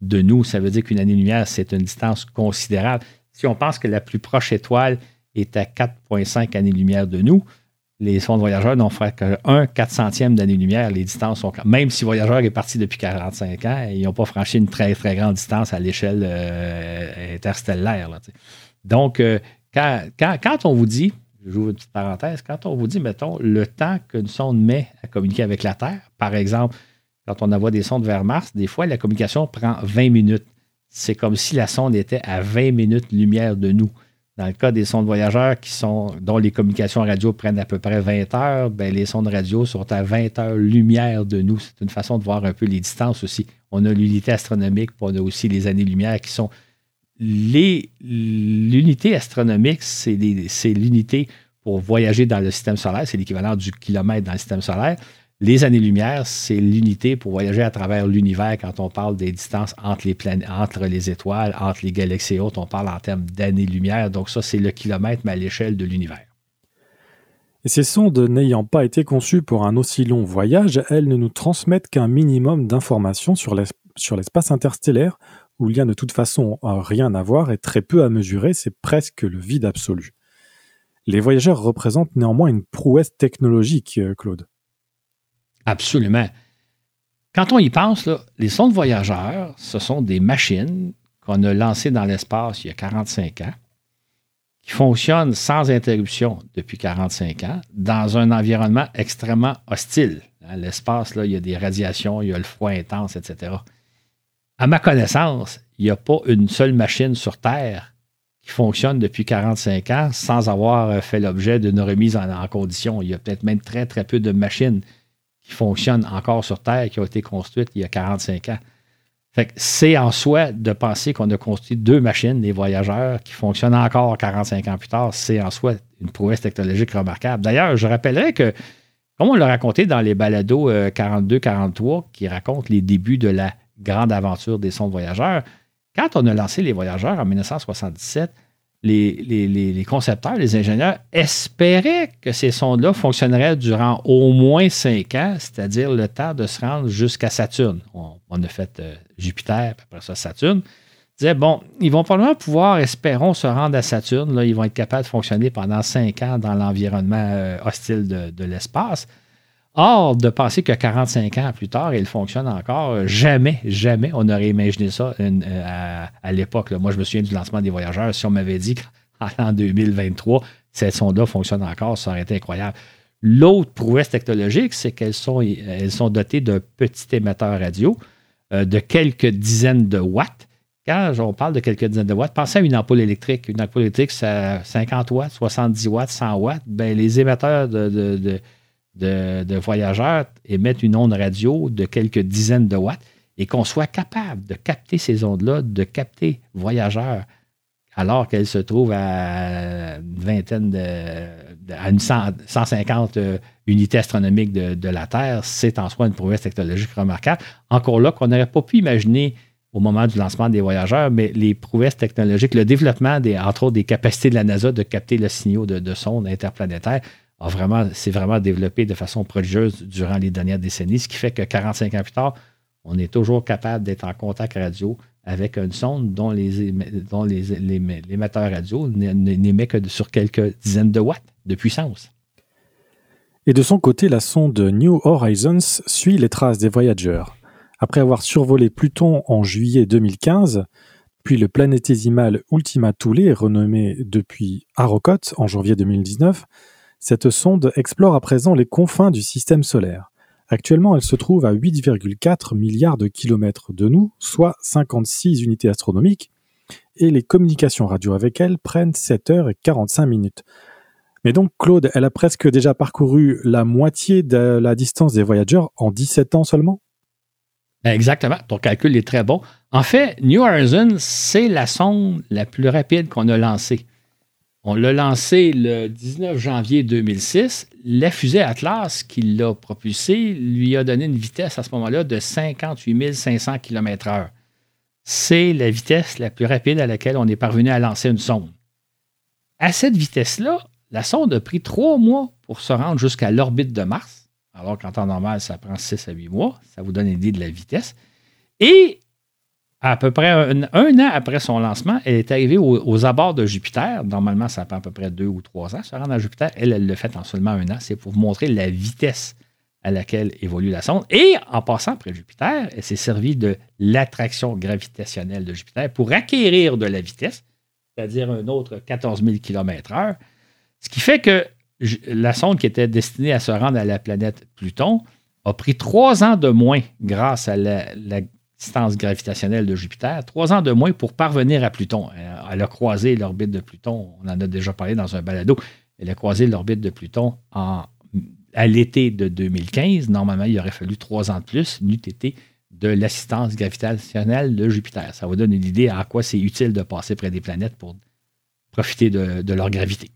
de nous. Ça veut dire qu'une année-lumière, c'est une distance considérable. Si on pense que la plus proche étoile est à 4,5 années-lumière de nous, les sondes voyageurs n'ont fait qu'un 400e d'année-lumière. Les distances sont. Même si Voyageur est parti depuis 45 ans, ils n'ont pas franchi une très, très grande distance à l'échelle euh, interstellaire. Donc, euh, quand, quand, on vous dit, j'ouvre une petite parenthèse, quand on vous dit, mettons, le temps qu'une sonde met à communiquer avec la Terre, par exemple, quand on envoie des sondes vers Mars, des fois, la communication prend 20 minutes. C'est comme si la sonde était à 20 minutes lumière de nous. Dans le cas des sondes voyageurs qui sont, dont les communications radio prennent à peu près 20 heures, ben les sondes radio sont à 20 heures lumière de nous. C'est une façon de voir un peu les distances aussi. On a l'unité astronomique, puis on a aussi les années-lumière qui sont. L'unité astronomique, c'est l'unité pour voyager dans le système solaire, c'est l'équivalent du kilomètre dans le système solaire. Les années-lumière, c'est l'unité pour voyager à travers l'univers quand on parle des distances entre les, entre les étoiles, entre les galaxies et autres. On parle en termes d'années-lumière. Donc, ça, c'est le kilomètre, mais à l'échelle de l'univers. Et ces sondes n'ayant pas été conçues pour un aussi long voyage, elles ne nous transmettent qu'un minimum d'informations sur l'espace interstellaire, où il n'y a de toute façon rien à voir et très peu à mesurer, c'est presque le vide absolu. Les voyageurs représentent néanmoins une prouesse technologique, euh, Claude. Absolument. Quand on y pense, les sondes voyageurs, ce sont des machines qu'on a lancées dans l'espace il y a 45 ans, qui fonctionnent sans interruption depuis 45 ans, dans un environnement extrêmement hostile. Hein, l'espace, il y a des radiations, il y a le froid intense, etc. À ma connaissance, il n'y a pas une seule machine sur Terre qui fonctionne depuis 45 ans sans avoir fait l'objet d'une remise en, condition. Il y a peut-être même très, très peu de machines qui fonctionnent encore sur Terre, qui ont été construites il y a 45 ans. c'est en soi de penser qu'on a construit deux machines, des voyageurs, qui fonctionnent encore 45 ans plus tard. C'est en soi une prouesse technologique remarquable. D'ailleurs, je rappellerai que, comme on l'a raconté dans les balados 42-43, euh, qui racontent les débuts de la grande aventure des sondes voyageurs, quand on a lancé les voyageurs en 1977, les, concepteurs, les ingénieurs espéraient que ces sondes-là fonctionneraient durant au moins cinq ans, c'est-à-dire le temps de se rendre jusqu'à Saturne. On, a fait euh, Jupiter, puis après ça Saturne. Ils disaient, bon, ils vont probablement pouvoir, espérons, se rendre à Saturne. Là, ils vont être capables de fonctionner pendant cinq ans dans l'environnement euh, hostile de l'espace. Or, de penser que 45 ans plus tard, il fonctionne encore, jamais, jamais on aurait imaginé ça euh, à, l'époque. Moi, je me souviens du lancement des voyageurs. Si on m'avait dit qu'en 2023, cette sonde-là fonctionne encore, ça aurait été incroyable. L'autre prouesse technologique, c'est qu'elles sont, elles sont dotées d'un petit émetteur radio euh, de quelques dizaines de watts. Quand on parle de quelques dizaines de watts, pensez à une ampoule électrique. Une ampoule électrique, c'est 50 watts, 70 watts, 100 watts. Ben, les émetteurs de de, voyageurs émettent une onde radio de quelques dizaines de watts et qu'on soit capable de capter ces ondes-là, de capter voyageurs, alors qu'elles se trouvent à une vingtaine de, à une 150 euh, unités astronomiques de, la Terre, c'est en soi une prouesse technologique remarquable. Encore là, qu'on n'aurait pas pu imaginer au moment du lancement des voyageurs, mais les prouesses technologiques, le développement, entre autres, des capacités de la NASA de capter le signaux de, de sondes interplanétaires, vraiment, s'est vraiment développé de façon prodigieuse durant les dernières décennies, ce qui fait que 45 ans plus tard, on est toujours capable d'être en contact radio avec une sonde dont les, dont l'émetteur radio n'émet que sur quelques dizaines de watts de puissance. Et de son côté, la sonde New Horizons suit les traces des voyageurs. Après avoir survolé Pluton en juillet 2015, puis le planétésimal Ultima Thule, renommé depuis Arrokoth en janvier 2019, cette sonde explore à présent les confins du système solaire. Actuellement, elle se trouve à 8,4 milliards de kilomètres de nous, soit 56 unités astronomiques, et les communications radio avec elle prennent 7 heures et 45 minutes. Mais donc, Claude, elle a presque déjà parcouru la moitié de la distance des voyageurs en 17 ans seulement? Exactement. Ton calcul est très bon. En fait, New Horizons, c'est la sonde la plus rapide qu'on a lancée. On l'a lancé le 19 janvier 2006. La fusée Atlas qui l'a propulsé lui a donné une vitesse à ce moment-là de 58 500 km/h. c'est la vitesse la plus rapide à laquelle on est parvenu à lancer une sonde. À cette vitesse-là, la sonde a pris trois mois pour se rendre jusqu'à l'orbite de Mars, alors qu'en temps normal, ça prend six à huit mois. Ça vous donne une idée de la vitesse. Et à peu près un, an après son lancement, elle est arrivée aux, abords de Jupiter. Normalement, ça prend à peu près deux ou trois ans. Se rendre à Jupiter, elle, elle le fait en seulement un an. C'est pour vous montrer la vitesse à laquelle évolue la sonde. Et en passant après Jupiter, elle s'est servie de l'attraction gravitationnelle de Jupiter pour acquérir de la vitesse, c'est-à-dire un autre 14 000 km/h. Ce qui fait que la sonde qui était destinée à se rendre à la planète Pluton a pris trois ans de moins grâce à la, distance gravitationnelle de Jupiter, trois ans de moins pour parvenir à Pluton. Elle a croisé l'orbite de Pluton, on en a déjà parlé dans un balado, elle a croisé l'orbite de Pluton à l'été de 2015. Normalement, il aurait fallu trois ans de plus, n'eût été de l'assistance gravitationnelle de Jupiter. Ça vous donne une idée à quoi c'est utile de passer près des planètes pour profiter de leur gravité.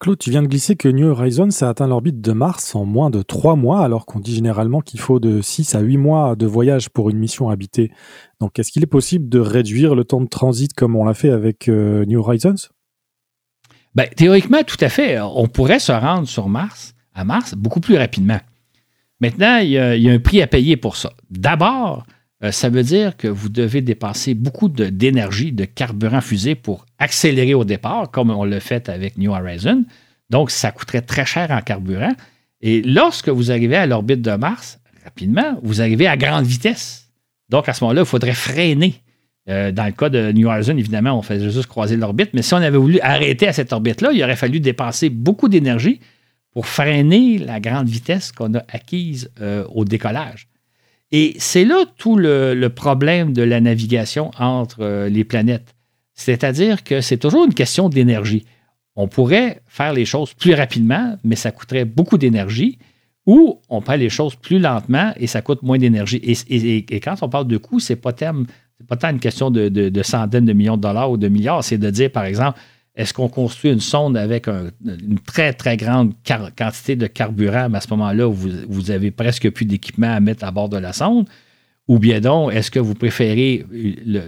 Claude, tu viens de glisser que New Horizons a atteint l'orbite de Mars en moins de 3 mois, alors qu'on dit généralement qu'il faut de 6 à 8 mois de voyage pour une mission habitée. Donc, est-ce qu'il est possible de réduire le temps de transit comme on l'a fait avec euh, New Horizons? Ben, Théoriquement, tout à fait. On pourrait se rendre sur Mars, à Mars, beaucoup plus rapidement. Maintenant, il y a, un prix à payer pour ça. D'abord, euh, ça veut dire que vous devez dépenser beaucoup d'énergie, de, carburant fusée pour accélérer au départ, comme on l'a fait avec New Horizon. Donc, ça coûterait très cher en carburant. Et lorsque vous arrivez à l'orbite de Mars, rapidement, vous arrivez à grande vitesse. Donc, à ce moment-là, il faudrait freiner. Euh, dans le cas de New Horizon, évidemment, on faisait juste croiser l'orbite, mais si on avait voulu arrêter à cette orbite-là, il aurait fallu dépenser beaucoup d'énergie pour freiner la grande vitesse qu'on a acquise euh, au décollage. Et c'est là tout le, problème de la navigation entre euh, les planètes. C'est-à-dire que c'est toujours une question d'énergie. On pourrait faire les choses plus rapidement, mais ça coûterait beaucoup d'énergie, ou on fait les choses plus lentement et ça coûte moins d'énergie. Et, quand on parle de coût, ce n'est pas, pas tant une question de, centaines de millions de dollars ou de milliards, c'est de dire, par exemple, est-ce qu'on construit une sonde avec une très, très grande quantité de carburant, mais à ce moment-là, vous, vous avez presque plus d'équipement à mettre à bord de la sonde? Ou bien donc, est-ce que vous préférez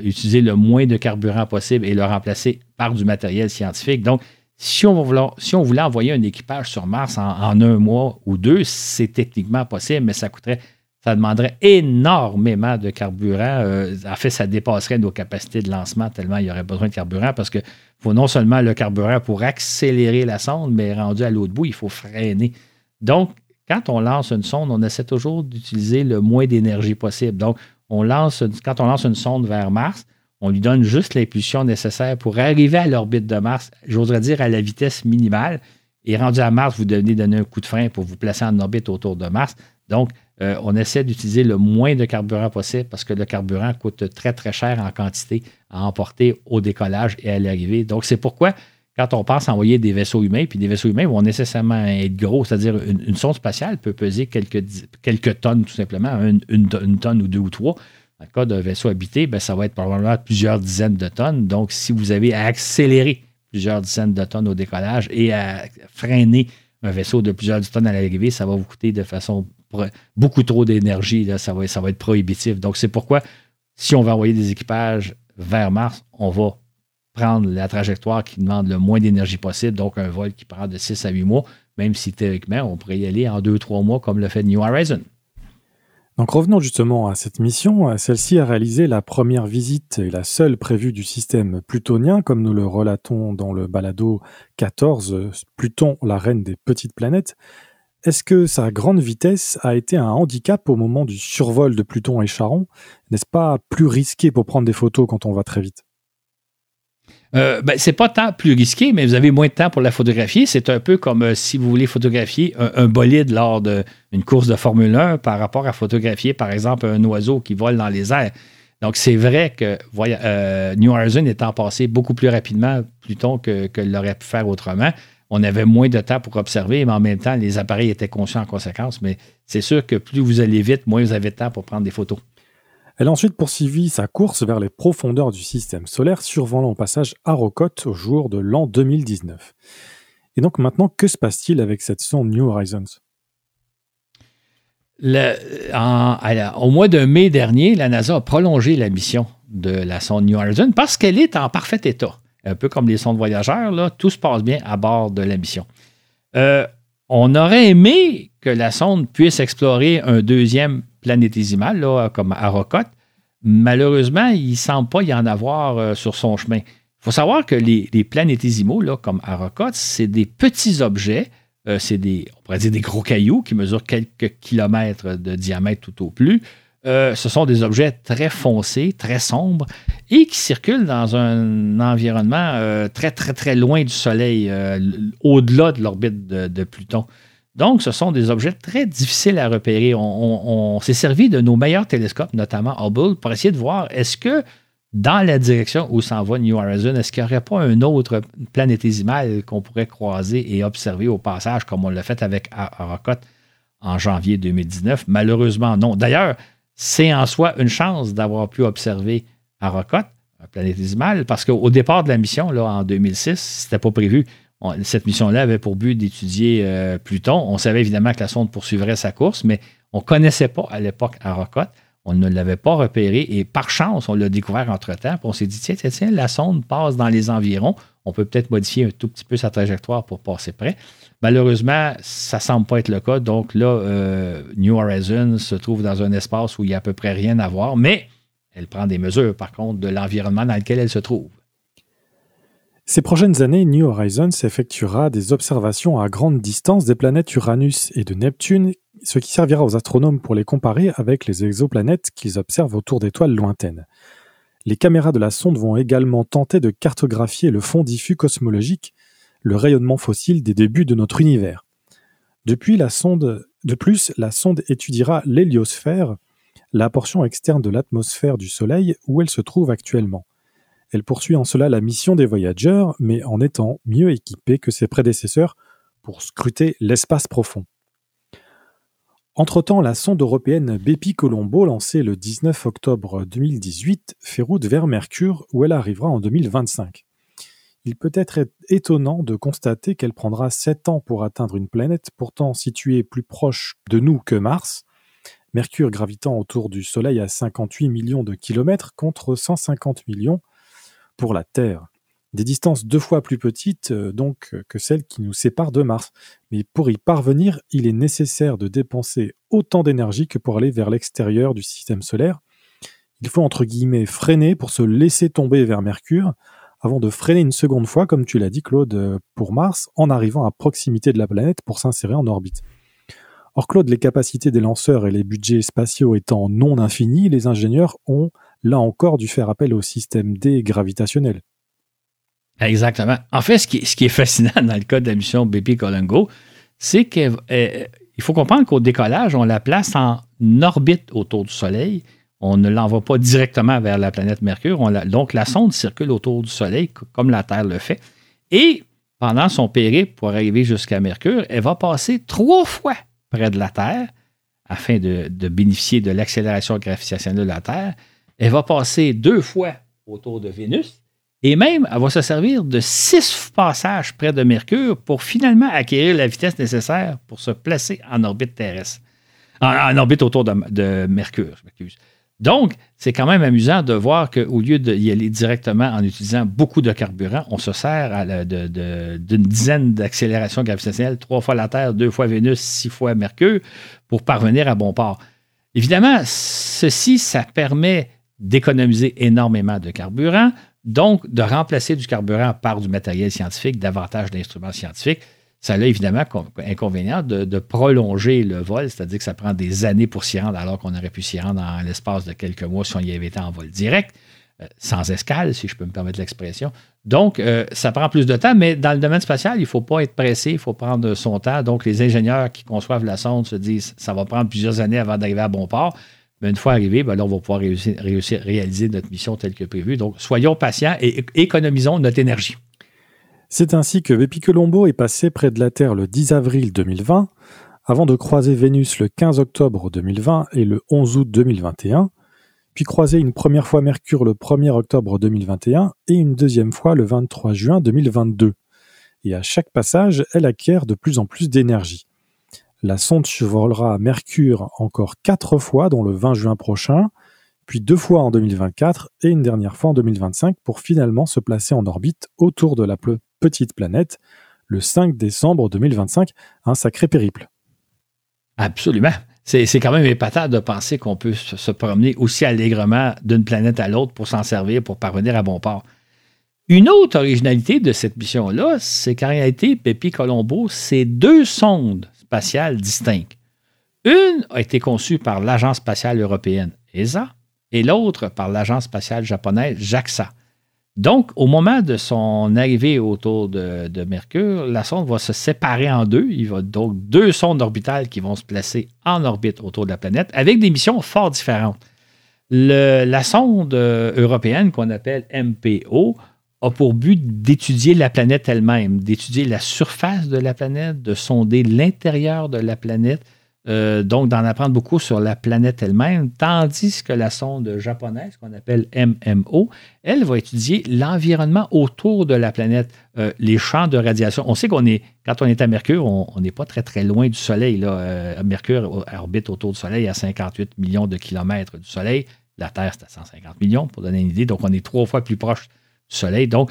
utiliser le moins de carburant possible et le remplacer par du matériel scientifique? Donc, si on voulait, envoyer un équipage sur Mars en un mois ou deux, c'est techniquement possible, mais ça coûterait ça demanderait énormément de carburant. Euh, en fait, ça dépasserait nos capacités de lancement tellement il y aurait besoin de carburant parce qu'il faut non seulement le carburant pour accélérer la sonde, mais rendu à l'autre bout, il faut freiner. Donc, quand on lance une sonde, on essaie toujours d'utiliser le moins d'énergie possible. Donc, on lance, quand on lance une sonde vers Mars, on lui donne juste l'impulsion nécessaire pour arriver à l'orbite de Mars, j'oserais dire à la vitesse minimale. Et rendu à Mars, vous devez donner un coup de frein pour vous placer en orbite autour de Mars. Donc, euh, on essaie d'utiliser le moins de carburant possible parce que le carburant coûte très, très cher en quantité à emporter au décollage et à l'arrivée. Donc, c'est pourquoi, quand on pense à envoyer des vaisseaux humains, puis des vaisseaux humains vont nécessairement être gros, c'est-à-dire une, sonde spatiale peut peser quelques, tonnes, tout simplement, une, tonne ou deux ou trois. Dans le cas d'un vaisseau habité, ben, ça va être probablement plusieurs dizaines de tonnes. Donc, si vous avez à accélérer plusieurs dizaines de tonnes au décollage et à freiner un vaisseau de plusieurs tonnes à l'arrivée, ça va vous coûter de façon beaucoup trop d'énergie, ça va, ça va être prohibitif. Donc, c'est pourquoi, si on va envoyer des équipages vers Mars, on va prendre la trajectoire qui demande le moins d'énergie possible, donc un vol qui prend de 6 à 8 mois, même si théoriquement, on pourrait y aller en 2-3 mois comme le fait New Horizon. Donc revenons justement à cette mission. Celle-ci a réalisé la première visite et la seule prévue du système plutonien, comme nous le relatons dans le balado 14, Pluton, la reine des petites planètes. Est-ce que sa grande vitesse a été un handicap au moment du survol de Pluton et Charon? N'est-ce pas plus risqué pour prendre des photos quand on va très vite? Euh, ben, c'est pas tant plus risqué, mais vous avez moins de temps pour la photographier. C'est un peu comme euh, si vous voulez photographier un, bolide lors d'une course de Formule 1 par rapport à photographier, par exemple, un oiseau qui vole dans les airs. Donc, c'est vrai que euh, New Horizon étant passé beaucoup plus rapidement Pluton que, que l'aurait pu faire autrement on avait moins de temps pour observer, mais en même temps, les appareils étaient conscients en conséquence. Mais c'est sûr que plus vous allez vite, moins vous avez de temps pour prendre des photos. Elle a ensuite poursuivi sa course vers les profondeurs du système solaire, survolant au passage Arrokoth au jour de l'an 2019. Et donc maintenant, que se passe-t-il avec cette sonde New Horizons? Au mois de mai dernier, la NASA a prolongé la mission de la sonde New Horizons parce qu'elle est en parfait état. Un peu comme les sondes voyageurs, tout se passe bien à bord de la mission. Euh, on aurait aimé que la sonde puisse explorer un deuxième planétésimal, comme Arrokoth. Malheureusement, il ne semble pas y en avoir euh, sur son chemin. Il faut savoir que les, planétésimaux, comme Arrokoth, c'est des petits objets, euh, c'est des, on pourrait dire des gros cailloux qui mesurent quelques kilomètres de diamètre tout au plus, euh, ce sont des objets très foncés, très sombres et qui circulent dans un environnement euh, très, très, très loin du Soleil, euh, au-delà de l'orbite de, Pluton. Donc, ce sont des objets très difficiles à repérer. On, s'est servi de nos meilleurs télescopes, notamment Hubble, pour essayer de voir est-ce que dans la direction où s'en va New Horizons, est-ce qu'il n'y aurait pas un autre planétésimal qu'on pourrait croiser et observer au passage, comme on l'a fait avec Arrokoth en janvier 2019? Malheureusement, non. D'ailleurs, c'est en soi une chance d'avoir pu observer Arrokoth, un planétésimal, parce qu'au départ de la mission, là, en 2006, c'était pas prévu. cette mission-là avait pour but d'étudier euh, Pluton. On savait évidemment que la sonde poursuivrait sa course, mais on ne connaissait pas à l'époque Arrokoth. On ne l'avait pas repéré et par chance, on l'a découvert entre-temps. On s'est dit, tiens, tiens, tiens, la sonde passe dans les environs. On peut peut-être modifier un tout petit peu sa trajectoire pour passer près. Malheureusement, ça ne semble pas être le cas. Donc là, euh, New Horizons se trouve dans un espace où il n'y a à peu près rien à voir, mais elle prend des mesures, par contre, de l'environnement dans lequel elle se trouve. Ces prochaines années, New Horizons effectuera des observations à grande distance des planètes Uranus et de Neptune, ce qui servira aux astronomes pour les comparer avec les exoplanètes qu'ils observent autour d'étoiles lointaines. Les caméras de la sonde vont également tenter de cartographier le fond diffus cosmologique le rayonnement fossile des débuts de notre univers. Depuis la sonde, de plus, la sonde étudiera l'héliosphère, la portion externe de l'atmosphère du Soleil où elle se trouve actuellement. Elle poursuit en cela la mission des voyageurs, mais en étant mieux équipée que ses prédécesseurs pour scruter l'espace profond. Entre-temps, la sonde européenne Bepi Colombo, lancée le 19 octobre 2018, fait route vers Mercure, où elle arrivera en 2025 il peut être étonnant de constater qu'elle prendra 7 ans pour atteindre une planète pourtant située plus proche de nous que Mars, Mercure gravitant autour du Soleil à 58 millions de kilomètres contre 150 millions pour la Terre. Des distances deux fois plus petites euh, donc que celles qui nous séparent de Mars. Mais pour y parvenir, il est nécessaire de dépenser autant d'énergie que pour aller vers l'extérieur du système solaire. Il faut entre guillemets freiner pour se laisser tomber vers Mercure, avant de freiner une seconde fois, comme tu l'as dit Claude, euh, pour Mars, en arrivant à proximité de la planète pour s'insérer en orbite. Or Claude, les capacités des lanceurs et les budgets spatiaux étant non infinis, les ingénieurs ont là encore dû faire appel au système D gravitationnel. Exactement. En fait, ce qui, est fascinant dans le cas de la mission BP Colongo, c'est qu'il euh, faut comprendre qu'au décollage, on la place en orbite autour du Soleil on ne l'envoie pas directement vers la planète Mercure. donc, la sonde circule autour du Soleil comme la Terre le fait. Et pendant son périple pour arriver jusqu'à Mercure, elle va passer trois fois près de la Terre afin de, bénéficier de l'accélération gravitationnelle de la Terre. Elle va passer deux fois autour de Vénus. Et même, elle va se servir de six passages près de Mercure pour finalement acquérir la vitesse nécessaire pour se placer en orbite terrestre. En, orbite autour de, Mercure, je. Donc, c'est quand même amusant de voir qu'au lieu d'y aller directement en utilisant beaucoup de carburant, on se sert d'une dizaine d'accélérations gravitationnelles, trois fois la Terre, deux fois Vénus, six fois Mercure, pour parvenir à bon port. Évidemment, ceci, ça permet d'économiser énormément de carburant, donc de remplacer du carburant par du matériel scientifique, davantage d'instruments scientifiques ça a évidemment inconvénient de, prolonger le vol, c'est-à-dire que ça prend des années pour s'y rendre, alors qu'on aurait pu s'y rendre en l'espace de quelques mois si on y avait été en vol direct, euh, sans escale, si je peux me permettre l'expression. Donc, euh, ça prend plus de temps, mais dans le domaine spatial, il ne faut pas être pressé, il faut prendre son temps. Donc, les ingénieurs qui conçoivent la sonde se disent ça va prendre plusieurs années avant d'arriver à bon port. Mais une fois arrivé, ben là, on va pouvoir réussir, réussir, réaliser notre mission telle que prévue. Donc, soyons patients et économisons notre énergie. C'est ainsi que Bepi Colombo est passé près de la Terre le 10 avril 2020, avant de croiser Vénus le 15 octobre 2020 et le 11 août 2021, puis croiser une première fois Mercure le 1er octobre 2021 et une deuxième fois le 23 juin 2022. Et à chaque passage, elle acquiert de plus en plus d'énergie. La sonde chevolera Mercure encore quatre fois, dont le 20 juin prochain, puis deux fois en 2024 et une dernière fois en 2025 pour finalement se placer en orbite autour de la petite planète le 5 décembre 2025. Un sacré périple. Absolument. C'est quand même épatant de penser qu'on peut se promener aussi allègrement d'une planète à l'autre pour s'en servir, pour parvenir à bon port. Une autre originalité de cette mission-là, c'est qu'en réalité, Pépi Colombo, c'est deux sondes spatiales distinctes. Une a été conçue par l'Agence spatiale européenne, ESA, et l'autre par l'Agence spatiale japonaise, JAXA. Donc, au moment de son arrivée autour de, Mercure, la sonde va se séparer en deux. Il va donc deux sondes orbitales qui vont se placer en orbite autour de la planète avec des missions fort différentes. la sonde euh, européenne qu'on appelle MPO a pour but d'étudier la planète elle-même, d'étudier la surface de la planète, de sonder l'intérieur de la planète, euh, donc d'en apprendre beaucoup sur la planète elle-même, tandis que la sonde japonaise, qu'on appelle MMO, elle va étudier l'environnement autour de la planète, euh, les champs de radiation. On sait qu'on est, quand on est à Mercure, on n'est pas très très loin du Soleil. Euh, Mercure orbite autour du Soleil à 58 millions de kilomètres du Soleil. La Terre, c'est à 150 millions, pour donner une idée. Donc, on est trois fois plus proche du Soleil. Donc,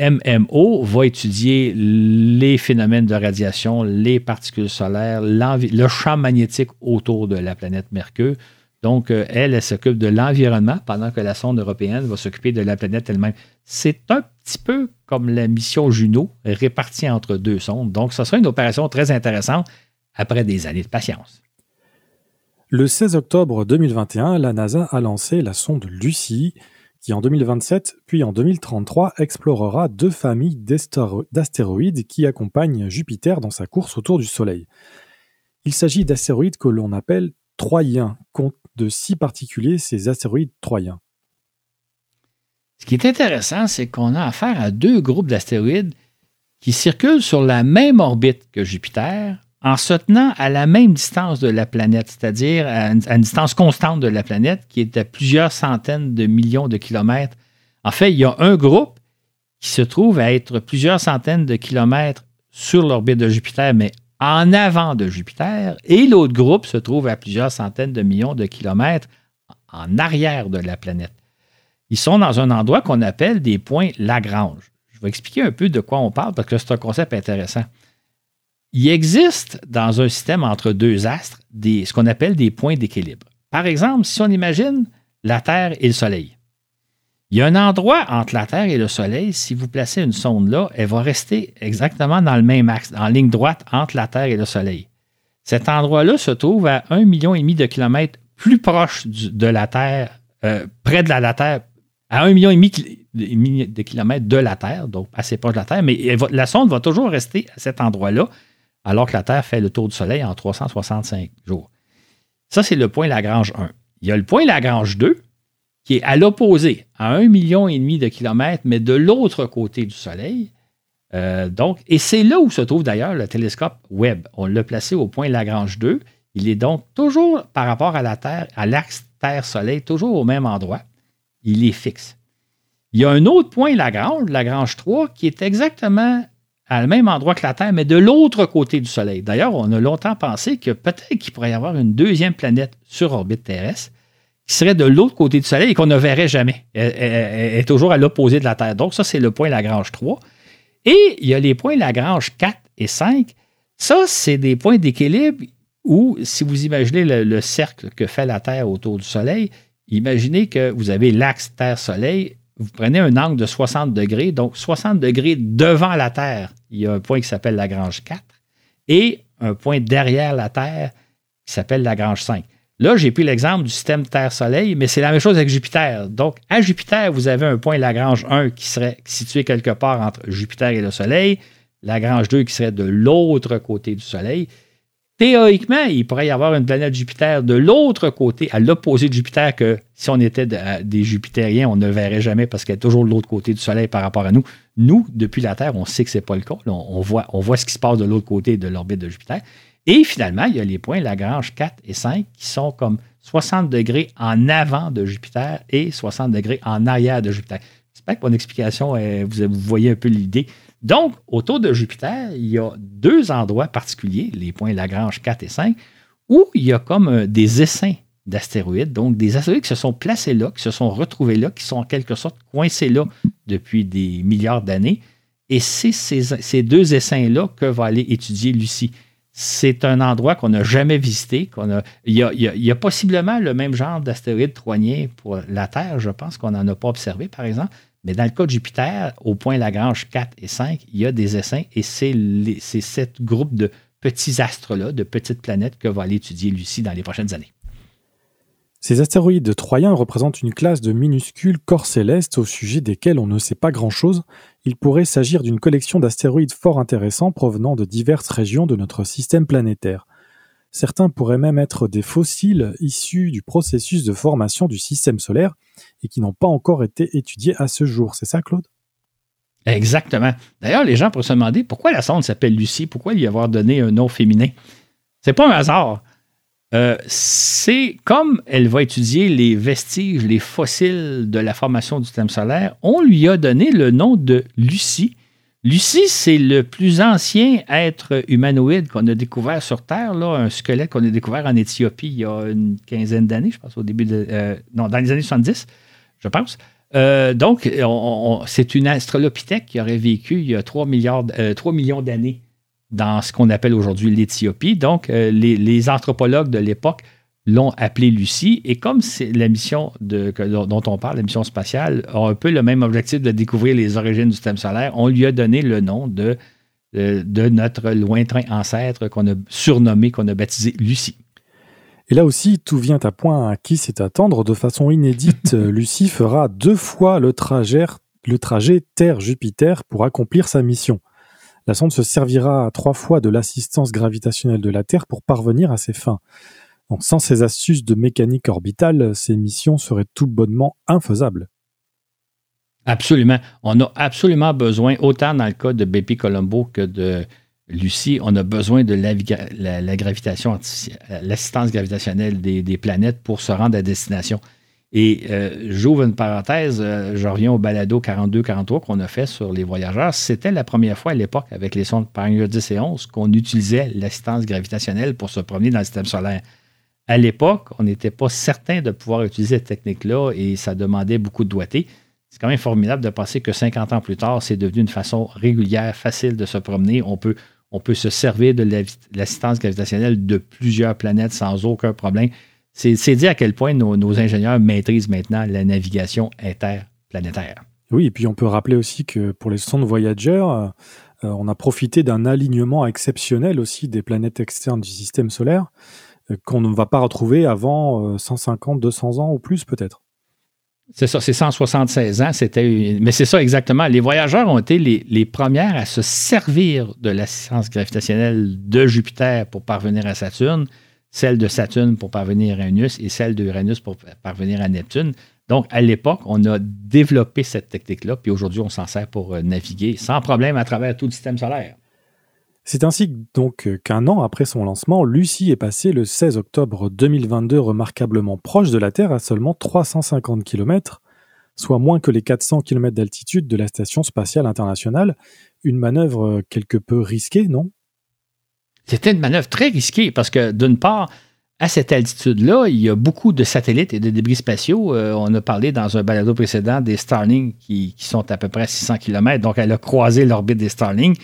MMO va étudier les phénomènes de radiation, les particules solaires, le champ magnétique autour de la planète Mercure. Donc, euh, elle, elle s'occupe de l'environnement pendant que la sonde européenne va s'occuper de la planète elle-même. C'est un petit peu comme la mission Juno répartie entre deux sondes. Donc, ce sera une opération très intéressante après des années de patience. Le 16 octobre 2021, la NASA a lancé la sonde Lucie qui en 2027 puis en 2033 explorera deux familles d'astéroïdes qui accompagnent Jupiter dans sa course autour du Soleil. Il s'agit d'astéroïdes que l'on appelle troyens, compte de six particuliers ces astéroïdes troyens. Ce qui est intéressant, c'est qu'on a affaire à deux groupes d'astéroïdes qui circulent sur la même orbite que Jupiter, en se tenant à la même distance de la planète, c'est-à-dire à, une distance constante de la planète qui est à plusieurs centaines de millions de kilomètres. En fait, il y a un groupe qui se trouve à être plusieurs centaines de kilomètres sur l'orbite de Jupiter, mais en avant de Jupiter, et l'autre groupe se trouve à plusieurs centaines de millions de kilomètres en arrière de la planète. Ils sont dans un endroit qu'on appelle des points Lagrange. Je vais expliquer un peu de quoi on parle parce que c'est un concept intéressant. Il existe dans un système entre deux astres des, ce qu'on appelle des points d'équilibre. Par exemple, si on imagine la Terre et le Soleil. Il y a un endroit entre la Terre et le Soleil, si vous placez une sonde là, elle va rester exactement dans le même axe, en ligne droite entre la Terre et le Soleil. Cet endroit-là se trouve à un million et demi de kilomètres plus proche de la Terre, euh, près de la, Terre, à un million et demi de kilomètres de la Terre, donc assez proche de la Terre, mais la sonde va toujours rester à cet endroit-là alors que la Terre fait le tour du Soleil en 365 jours. Ça, c'est le point Lagrange 1. Il y a le point Lagrange 2, qui est à l'opposé, à un million et demi de kilomètres, mais de l'autre côté du Soleil. Euh, donc, et c'est là où se trouve d'ailleurs le télescope Webb. On l'a placé au point Lagrange 2. Il est donc toujours par rapport à la Terre, à l'axe Terre-Soleil, toujours au même endroit. Il est fixe. Il y a un autre point Lagrange, Lagrange 3, qui est exactement à le même endroit que la Terre, mais de l'autre côté du Soleil. D'ailleurs, on a longtemps pensé que peut-être qu'il pourrait y avoir une deuxième planète sur orbite terrestre qui serait de l'autre côté du Soleil et qu'on ne verrait jamais. Elle, est toujours à l'opposé de la Terre. Donc, ça, c'est le point Lagrange 3. Et il y a les points Lagrange 4 et 5. Ça, c'est des points d'équilibre où, si vous imaginez le cercle que fait la Terre autour du Soleil, imaginez que vous avez l'axe Terre-Soleil vous prenez un angle de 60 degrés, donc 60 degrés devant la Terre, il y a un point qui s'appelle Lagrange 4, et un point derrière la Terre qui s'appelle Lagrange 5. Là, j'ai pris l'exemple du système Terre-Soleil, mais c'est la même chose avec Jupiter. Donc, à Jupiter, vous avez un point Lagrange 1 qui serait situé quelque part entre Jupiter et le Soleil, Lagrange 2 qui serait de l'autre côté du Soleil, théoriquement, il pourrait y avoir une planète Jupiter de l'autre côté, à l'opposé de Jupiter, que si on était des Jupitériens, on ne verrait jamais parce qu'elle est toujours de l'autre côté du Soleil par rapport à nous. Nous, depuis la Terre, on sait que ce n'est pas le cas. on, voit, on voit ce qui se passe de l'autre côté de l'orbite de Jupiter. Et finalement, il y a les points Lagrange 4 et 5 qui sont comme 60 degrés en avant de Jupiter et 60 degrés en arrière de Jupiter. J'espère que mon explication, vous voyez un peu l'idée. Donc, autour de Jupiter, il y a deux endroits particuliers, les points Lagrange 4 et 5, où il y a comme euh, des essaims d'astéroïdes. Donc, des astéroïdes qui se sont placés là, qui se sont retrouvés là, qui sont en quelque sorte coincés là depuis des milliards d'années. Et c'est ces, deux essaims-là que va aller étudier Lucie. C'est un endroit qu'on n'a jamais visité. Qu'on a, il, y a, possiblement le même genre d'astéroïdes troigniens pour la Terre, je pense qu'on n'en a pas observé, par exemple. Mais dans le cas de Jupiter, au point Lagrange 4 et 5, il y a des essaims et c'est, c'est ce groupe de petits astres-là, de petites planètes que va aller étudier Lucie dans les prochaines années. Ces astéroïdes troyens représentent une classe de minuscules corps célestes au sujet desquels on ne sait pas grand-chose. Il pourrait s'agir d'une collection d'astéroïdes fort intéressants provenant de diverses régions de notre système planétaire. Certains pourraient même être des fossiles issus du processus de formation du système solaire et qui n'ont pas encore été étudiés à ce jour. C'est ça, Claude? Exactement. D'ailleurs, les gens pourraient se demander pourquoi la sonde s'appelle Lucie, pourquoi lui avoir donné un nom féminin? C'est pas un hasard. Euh, c'est comme elle va étudier les vestiges, les fossiles de la formation du système solaire, on lui a donné le nom de Lucie. Lucie, c'est le plus ancien être humanoïde qu'on a découvert sur Terre, là, un squelette qu'on a découvert en Éthiopie il y a une quinzaine d'années, je pense, au début de. Euh, non, dans les années 70, je pense. Euh, donc, c'est une astrolopithèque qui aurait vécu il y a 3, milliards, 3 millions d'années dans ce qu'on appelle aujourd'hui l'Éthiopie. Donc, euh, les, anthropologues de l'époque l'ont appelée Lucie. Et comme c'est la mission dont on parle, la mission spatiale, a un peu le même objectif de découvrir les origines du système solaire, on lui a donné le nom de, de, notre lointain ancêtre qu'on a surnommé, qu'on a baptisé Lucie. Et là aussi, tout vient à point à qui c'est attendre. De façon inédite, Lucie fera deux fois le trajet, le trajet Terre-Jupiter pour accomplir sa mission. La sonde se servira trois fois de l'assistance gravitationnelle de la Terre pour parvenir à ses fins. Donc sans ces astuces de mécanique orbitale, ces missions seraient tout bonnement infaisables. Absolument. On a absolument besoin, autant dans le cas de BP Colombo que de Lucie, on a besoin de la, gravitation l'assistance gravitationnelle des, planètes pour se rendre à destination. Et euh, j'ouvre une parenthèse, euh, je reviens au balado 42-43 qu'on a fait sur les voyageurs. C'était la première fois à l'époque avec les sondes Pioneer 10 et 11 qu'on utilisait l'assistance gravitationnelle pour se promener dans le système solaire. À l'époque, on n'était pas certain de pouvoir utiliser cette technique-là et ça demandait beaucoup de doigté. C'est quand même formidable de penser que 50 ans plus tard, c'est devenu une façon régulière, facile de se promener. On peut, on peut se servir de l'assistance gravitationnelle de plusieurs planètes sans aucun problème. C'est dire à quel point nos, ingénieurs maîtrisent maintenant la navigation interplanétaire. Oui, et puis on peut rappeler aussi que pour les sondes Voyager, euh, on a profité d'un alignement exceptionnel aussi des planètes externes du système solaire euh, qu'on ne va pas retrouver avant 150, euh, 200 ans ou plus peut-être. C'est ça, c'est 176 ans, c'était mais c'est ça exactement. Les voyageurs ont été les, les premières à se servir de l'assistance gravitationnelle de Jupiter pour parvenir à Saturne celle de Saturne pour parvenir à Uranus et celle d'Uranus pour parvenir à Neptune. Donc, à l'époque, on a développé cette technique-là, puis aujourd'hui, on s'en sert pour euh, naviguer sans problème à travers tout le système solaire. C'est ainsi donc qu'un an après son lancement, Lucie est passée le 16 octobre 2022 remarquablement proche de la Terre à seulement 350 km, soit moins que les 400 km d'altitude de la Station spatiale internationale. Une manœuvre quelque peu risquée, non? C'était une manœuvre très risquée parce que, d'une part, à cette altitude-là, il y a beaucoup de satellites et de débris spatiaux. Euh, on a parlé dans un balado précédent des Starlink qui, sont à peu près 600 km. Donc, elle a croisé l'orbite des Starlink.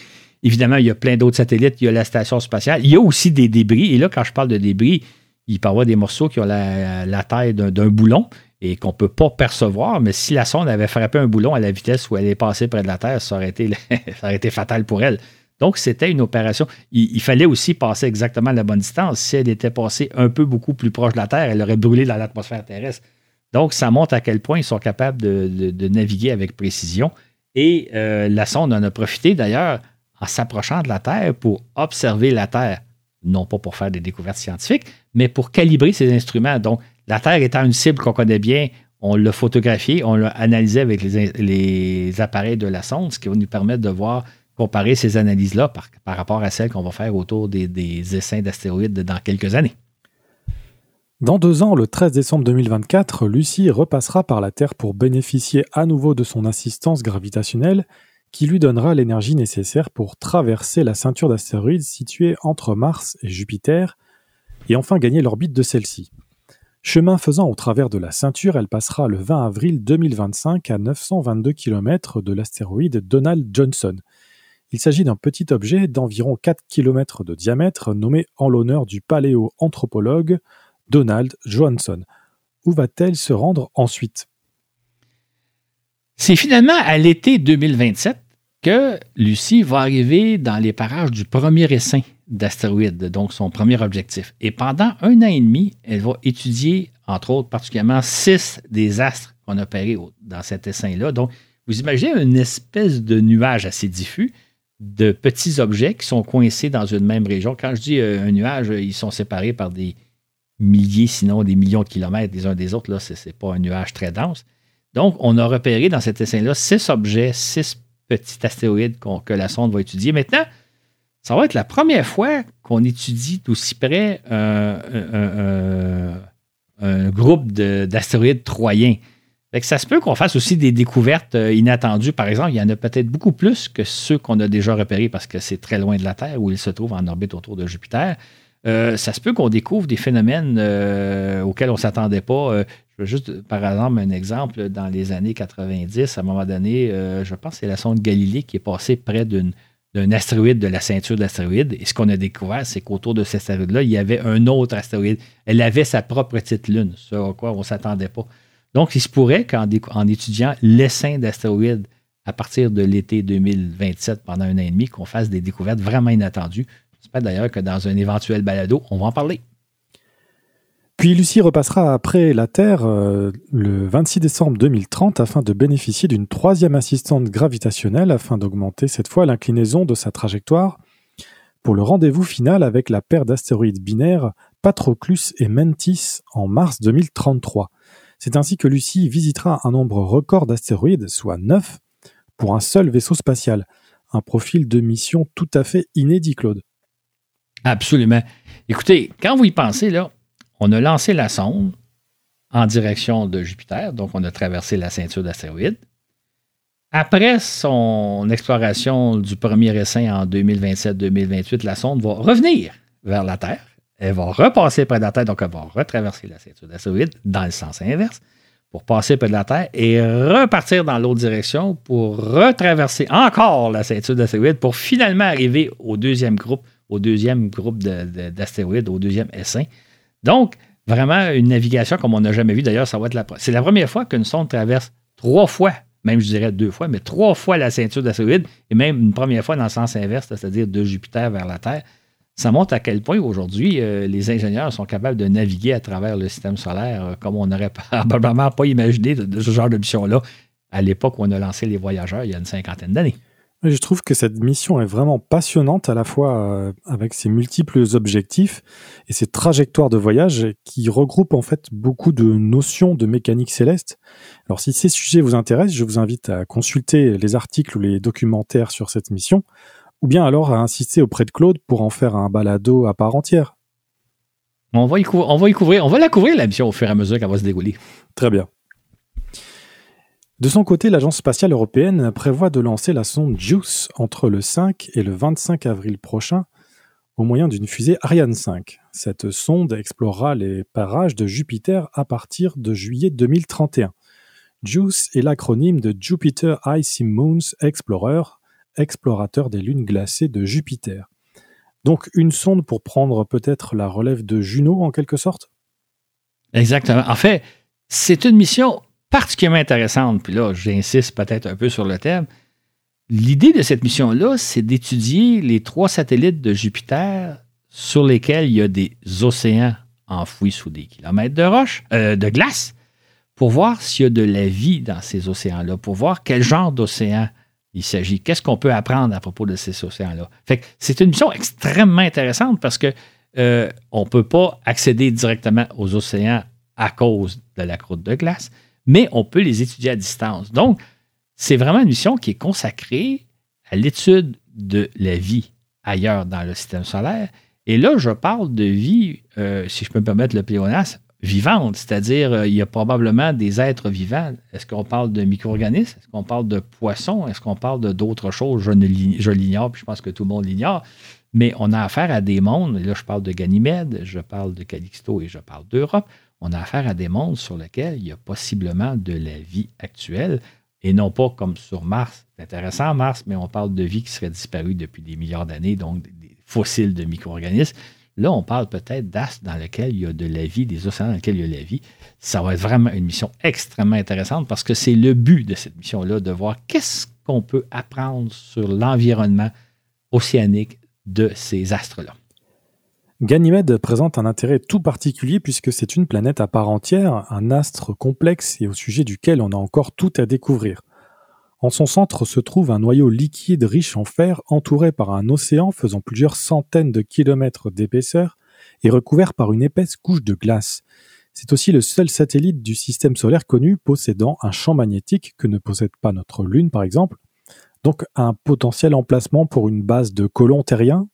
Évidemment, il y a plein d'autres satellites. Il y a la station spatiale. Il y a aussi des débris. Et là, quand je parle de débris, il peut y avoir des morceaux qui ont la, taille d'un boulon et qu'on ne peut pas percevoir. Mais si la sonde avait frappé un boulon à la vitesse où elle est passée près de la Terre, ça aurait été, fatal pour elle. Donc, c'était une opération. Il, fallait aussi passer exactement la bonne distance. Si elle était passée un peu beaucoup plus proche de la Terre, elle aurait brûlé dans l'atmosphère terrestre. Donc, ça montre à quel point ils sont capables de, naviguer avec précision. Et euh, la sonde en a profité d'ailleurs en s'approchant de la Terre pour observer la Terre, non pas pour faire des découvertes scientifiques, mais pour calibrer ses instruments. Donc, la Terre étant une cible qu'on connaît bien, on l'a photographiée, on l'a analysée avec les, appareils de la sonde, ce qui va nous permettre de voir comparer ces analyses-là par, rapport à celles qu'on va faire autour des, des essaims d'astéroïdes dans quelques années. Dans deux ans, le 13 décembre 2024, Lucie repassera par la Terre pour bénéficier à nouveau de son assistance gravitationnelle qui lui donnera l'énergie nécessaire pour traverser la ceinture d'astéroïdes située entre Mars et Jupiter et enfin gagner l'orbite de celle-ci. Chemin faisant au travers de la ceinture, elle passera le 20 avril 2025 à 922 km de l'astéroïde Donald Johnson. Il s'agit d'un petit objet d'environ 4 km de diamètre nommé en l'honneur du paléoanthropologue Donald Johnson. Où va-t-elle se rendre ensuite? C'est finalement à l'été 2027 Lucie va arriver dans les parages du premier essaim d'astéroïdes, donc son premier objectif. Et pendant un an et demi, elle va étudier, entre autres, particulièrement six des astres qu'on a opérés dans cet essaim-là. Donc, vous imaginez une espèce de nuage assez diffus de petits objets qui sont coincés dans une même région. Quand je dis euh, un nuage, ils sont séparés par des milliers, sinon des millions de kilomètres les uns des autres. Là, ce n'est pas un nuage très dense. Donc, on a repéré dans cet essaim-là six objets, six petits astéroïdes que la sonde va étudier. Maintenant, ça va être la première fois qu'on étudie d'aussi près un, groupe d'astéroïdes troyens. ça se peut qu'on fasse aussi des découvertes euh, inattendues. Par exemple, il y en a peut-être beaucoup plus que ceux qu'on a déjà repérés parce que c'est très loin de la Terre où ils se trouvent en orbite autour de Jupiter. Euh, ça se peut qu'on découvre des phénomènes euh, auxquels on ne s'attendait pas. Je veux juste, par exemple, un exemple. Dans les années 90, à un moment donné, je pense que c'est la sonde Galilée qui est passée près d'un astéroïde de la ceinture d'astéroïdes. Et ce qu'on a découvert, c'est qu'autour de cet astéroïde-là, il y avait un autre astéroïde. Elle avait sa propre petite lune, ce à quoi on ne s'attendait pas. Donc, il se pourrait qu'en en étudiant l'essaim d'astéroïdes à partir de l'été 2027 pendant un an et demi, qu'on fasse des découvertes vraiment inattendues. J'espère d'ailleurs que dans un éventuel balado, on va en parler. Puis Lucie repassera après la Terre euh, le 26 décembre 2030 afin de bénéficier d'une troisième assistante gravitationnelle afin d'augmenter cette fois l'inclinaison de sa trajectoire pour le rendez-vous final avec la paire d'astéroïdes binaires Patroclus et Mentis en mars 2033. C'est ainsi que Lucie visitera un nombre record d'astéroïdes, soit 9, pour un seul vaisseau spatial. Un profil de mission tout à fait inédit, Claude. Absolument. Écoutez, quand vous y pensez, là, on a lancé la sonde en direction de Jupiter, donc on a traversé la ceinture d'astéroïdes. Après son exploration du premier essaim en 2027-2028, la sonde va revenir vers la Terre. Elle va repasser près de la Terre, donc elle va retraverser la ceinture d'astéroïdes dans le sens inverse pour passer près de la Terre et repartir dans l'autre direction pour retraverser encore la ceinture d'astéroïdes pour finalement arriver au deuxième groupe, au deuxième groupe d'astéroïdes, au deuxième essaim. Donc, vraiment une navigation comme on n'a jamais vu. D'ailleurs, ça va être la, c'est la première fois qu'une sonde traverse trois fois, même je dirais deux fois, mais trois fois la ceinture d'astéroïdes et même une première fois dans le sens inverse, c'est-à-dire de Jupiter vers la Terre. Ça montre à quel point aujourd'hui euh, les ingénieurs sont capables de naviguer à travers le système solaire euh, comme on n'aurait probablement pas imaginé de ce genre de mission-là à l'époque où on a lancé les voyageurs il y a une cinquantaine d'années. Je trouve que cette mission est vraiment passionnante à la fois euh, avec ses multiples objectifs et ses trajectoires de voyage qui regroupent en fait beaucoup de notions de mécanique céleste. Alors si ces sujets vous intéressent, je vous invite à consulter les articles ou les documentaires sur cette mission ou bien alors à insister auprès de Claude pour en faire un balado à part entière. On va y, on va y couvrir, on va la couvrir la mission au fur et à mesure qu'elle va se dérouler. Très bien. De son côté, l'Agence spatiale européenne prévoit de lancer la sonde JUICE entre le 5 et le 25 avril prochain au moyen d'une fusée Ariane 5. Cette sonde explorera les parages de Jupiter à partir de juillet 2031. JUICE est l'acronyme de Jupiter Icy Moons Explorer, explorateur des lunes glacées de Jupiter. Donc une sonde pour prendre peut-être la relève de Juno en quelque sorte? Exactement. En fait, c'est une mission particulièrement intéressante, puis là, j'insiste peut-être un peu sur le thème. L'idée de cette mission-là, c'est d'étudier les trois satellites de Jupiter sur lesquels il y a des océans enfouis sous des kilomètres de roches, euh, de glace, pour voir s'il y a de la vie dans ces océans-là, pour voir quel genre d'océan il s'agit, qu'est-ce qu'on peut apprendre à propos de ces océans-là. Fait c'est une mission extrêmement intéressante parce que euh, on ne peut pas accéder directement aux océans à cause de la croûte de glace, mais on peut les étudier à distance. Donc, c'est vraiment une mission qui est consacrée à l'étude de la vie ailleurs dans le système solaire. Et là, je parle de vie, euh, si je peux me permettre le pléonasme, vivante, c'est-à-dire euh, il y a probablement des êtres vivants. Est-ce qu'on parle de micro-organismes? Est-ce qu'on parle de poissons? Est-ce qu'on parle d'autres choses? Je, je l'ignore, puis je pense que tout le monde l'ignore. Mais on a affaire à des mondes, là je parle de Ganymède, je parle de Calixto et je parle d'Europe on a affaire à des mondes sur lesquels il y a possiblement de la vie actuelle et non pas comme sur Mars. C'est intéressant, Mars, mais on parle de vie qui serait disparue depuis des milliards d'années, donc des fossiles de micro-organismes. Là, on parle peut-être d'astres dans lesquels il y a de la vie, des océans dans lesquels il y a de la vie. Ça va être vraiment une mission extrêmement intéressante parce que c'est le but de cette mission-là, de voir qu'est-ce qu'on peut apprendre sur l'environnement océanique de ces astres-là. Ganymède présente un intérêt tout particulier puisque c'est une planète à part entière, un astre complexe et au sujet duquel on a encore tout à découvrir. En son centre se trouve un noyau liquide riche en fer entouré par un océan faisant plusieurs centaines de kilomètres d'épaisseur et recouvert par une épaisse couche de glace. C'est aussi le seul satellite du système solaire connu possédant un champ magnétique que ne possède pas notre Lune par exemple, donc un potentiel emplacement pour une base de colons terriens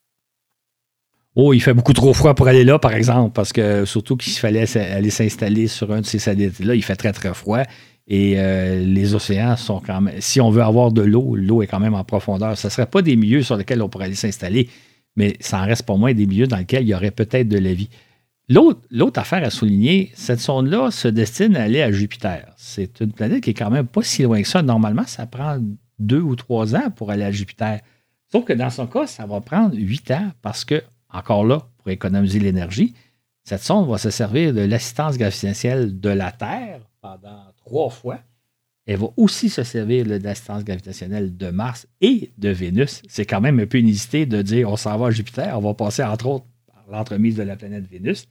Oh, il fait beaucoup trop froid pour aller là, par exemple, parce que surtout qu'il fallait aller s'installer sur un de ces satellites-là, il fait très, très froid. Et euh, les océans sont quand même. Si on veut avoir de l'eau, l'eau est quand même en profondeur. Ce ne serait pas des milieux sur lesquels on pourrait aller s'installer, mais ça en reste pas moins des milieux dans lesquels il y aurait peut-être de la vie. L'autre affaire à souligner, cette sonde-là se destine à aller à Jupiter. C'est une planète qui est quand même pas si loin que ça. Normalement, ça prend deux ou trois ans pour aller à Jupiter. Sauf que dans son cas, ça va prendre huit ans parce que encore là, pour économiser l'énergie, cette sonde va se servir de l'assistance gravitationnelle de la Terre pendant trois fois. Elle va aussi se servir de l'assistance gravitationnelle de Mars et de Vénus. C'est quand même un peu inusité de dire on s'en va à Jupiter, on va passer entre autres par l'entremise de la planète Vénus.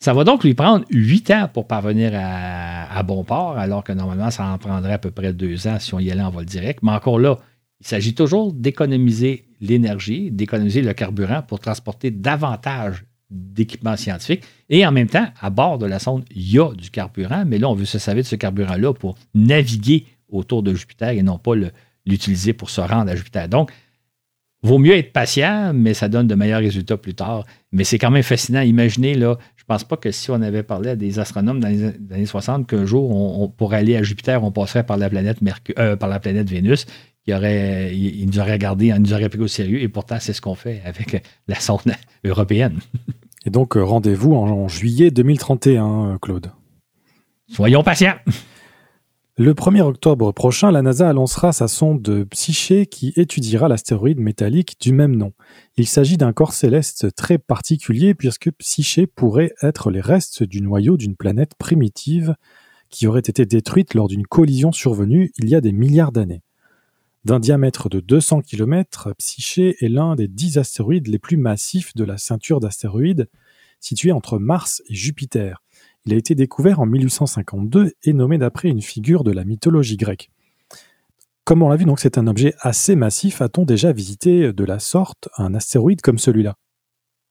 Ça va donc lui prendre huit ans pour parvenir à, à, bon port, alors que normalement, ça en prendrait à peu près deux ans si on y allait en vol direct. Mais encore là, il s'agit toujours d'économiser l'énergie, d'économiser le carburant pour transporter davantage d'équipements scientifiques. Et en même temps, à bord de la sonde, il y a du carburant, mais là, on veut se servir de ce carburant-là pour naviguer autour de Jupiter et non pas l'utiliser pour se rendre à Jupiter. Donc, vaut mieux être patient, mais ça donne de meilleurs résultats plus tard. Mais c'est quand même fascinant. Imaginez, là, je ne pense pas que si on avait parlé à des astronomes dans les années 60 qu'un jour, pour aller à Jupiter, on passerait par la planète, euh, par la planète Vénus il, aurait, il, nous aurait regardé, il nous aurait pris au sérieux, et pourtant, c'est ce qu'on fait avec la sonde européenne. Et donc, rendez-vous en, juillet 2031, euh, Claude. Soyons patients. Le 1er octobre prochain, la NASA annoncera sa sonde Psyché qui étudiera l'astéroïde métallique du même nom. Il s'agit d'un corps céleste très particulier puisque Psyché pourrait être les restes du noyau d'une planète primitive qui aurait été détruite lors d'une collision survenue il y a des milliards d'années. D'un diamètre de 200 km, Psyché est l'un des dix astéroïdes les plus massifs de la ceinture d'astéroïdes située entre Mars et Jupiter. Il a été découvert en 1852 et nommé d'après une figure de la mythologie grecque. Comme on l'a vu, donc c'est un objet assez massif. A-t-on déjà visité de la sorte un astéroïde comme celui-là?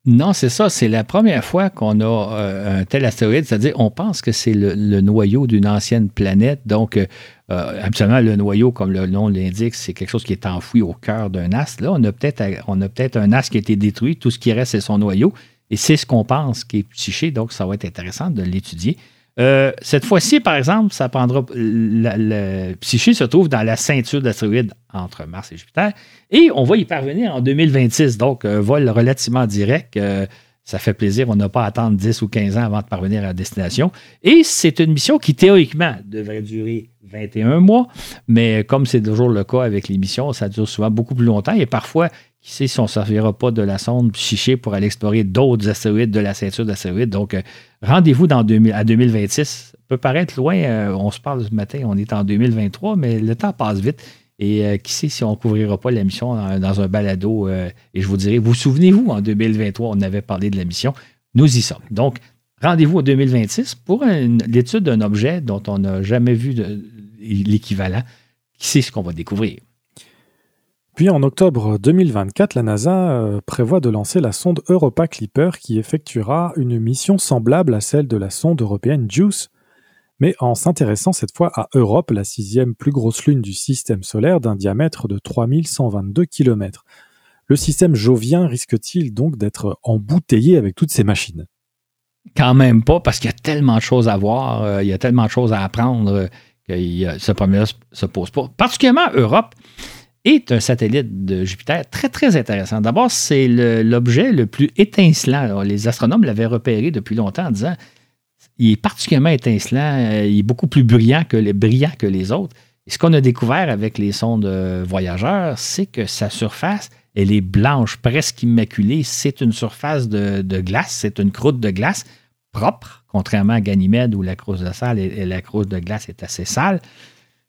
Non, c'est ça. C'est la première fois qu'on a euh, un tel astéroïde. C'est-à-dire, on pense que c'est le, noyau d'une ancienne planète. Donc, euh, euh, absolument, le noyau, comme le nom l'indique, c'est quelque chose qui est enfoui au cœur d'un astre. Là, on a peut-être peut-être un astre qui a été détruit. Tout ce qui reste, c'est son noyau. Et c'est ce qu'on pense qui est psyché. Donc, ça va être intéressant de l'étudier. Euh, cette fois-ci, par exemple, ça prendra. Psyché se trouve dans la ceinture d'astéroïdes entre Mars et Jupiter. Et on va y parvenir en 2026. Donc, un vol relativement direct. Euh, ça fait plaisir. On n'a pas à attendre 10 ou 15 ans avant de parvenir à destination. Et c'est une mission qui, théoriquement, devrait durer 21 mois. Mais comme c'est toujours le cas avec les missions, ça dure souvent beaucoup plus longtemps. Et parfois, qui sait si on ne servira pas de la sonde Psyché pour aller explorer d'autres astéroïdes de la ceinture d'astéroïdes. Donc, euh, rendez-vous dans à 2026. Ça peut paraître loin. Euh, on se parle ce matin, on est en 2023, mais le temps passe vite. Et euh, qui sait si on ne couvrira pas la mission dans, un balado. et je vous dirai, vous souvenez-vous, en 2023, on avait parlé de la mission. Nous y sommes. Donc, rendez-vous en 2026 pour l'étude d'un objet dont on n'a jamais vu l'équivalent. Qui sait ce qu'on va découvrir? Puis en octobre 2024, la NASA euh, prévoit de lancer la sonde Europa Clipper qui effectuera une mission semblable à celle de la sonde européenne JUICE, mais en s'intéressant cette fois à Europe, la sixième plus grosse lune du système solaire d'un diamètre de 3122 km. Le système jovien risque-t-il donc d'être embouteillé avec toutes ces machines? Quand même pas, parce qu'il y a tellement de choses à voir, euh, il y a tellement de choses à apprendre euh, que ce problème se pose pas. Particulièrement Europe est un satellite de Jupiter très, très intéressant. D'abord, c'est l'objet le, plus étincelant. Les astronomes l'avaient repéré depuis longtemps en disant il est particulièrement étincelant, euh, il est beaucoup plus brillant que les, brillant que les autres. Et ce qu'on a découvert avec les sondes voyageurs, c'est que sa surface, elle est blanche, presque immaculée. C'est une surface de, glace, c'est une croûte de glace propre, contrairement à Ganymède où la croûte de sale et, la croûte de glace est assez sale.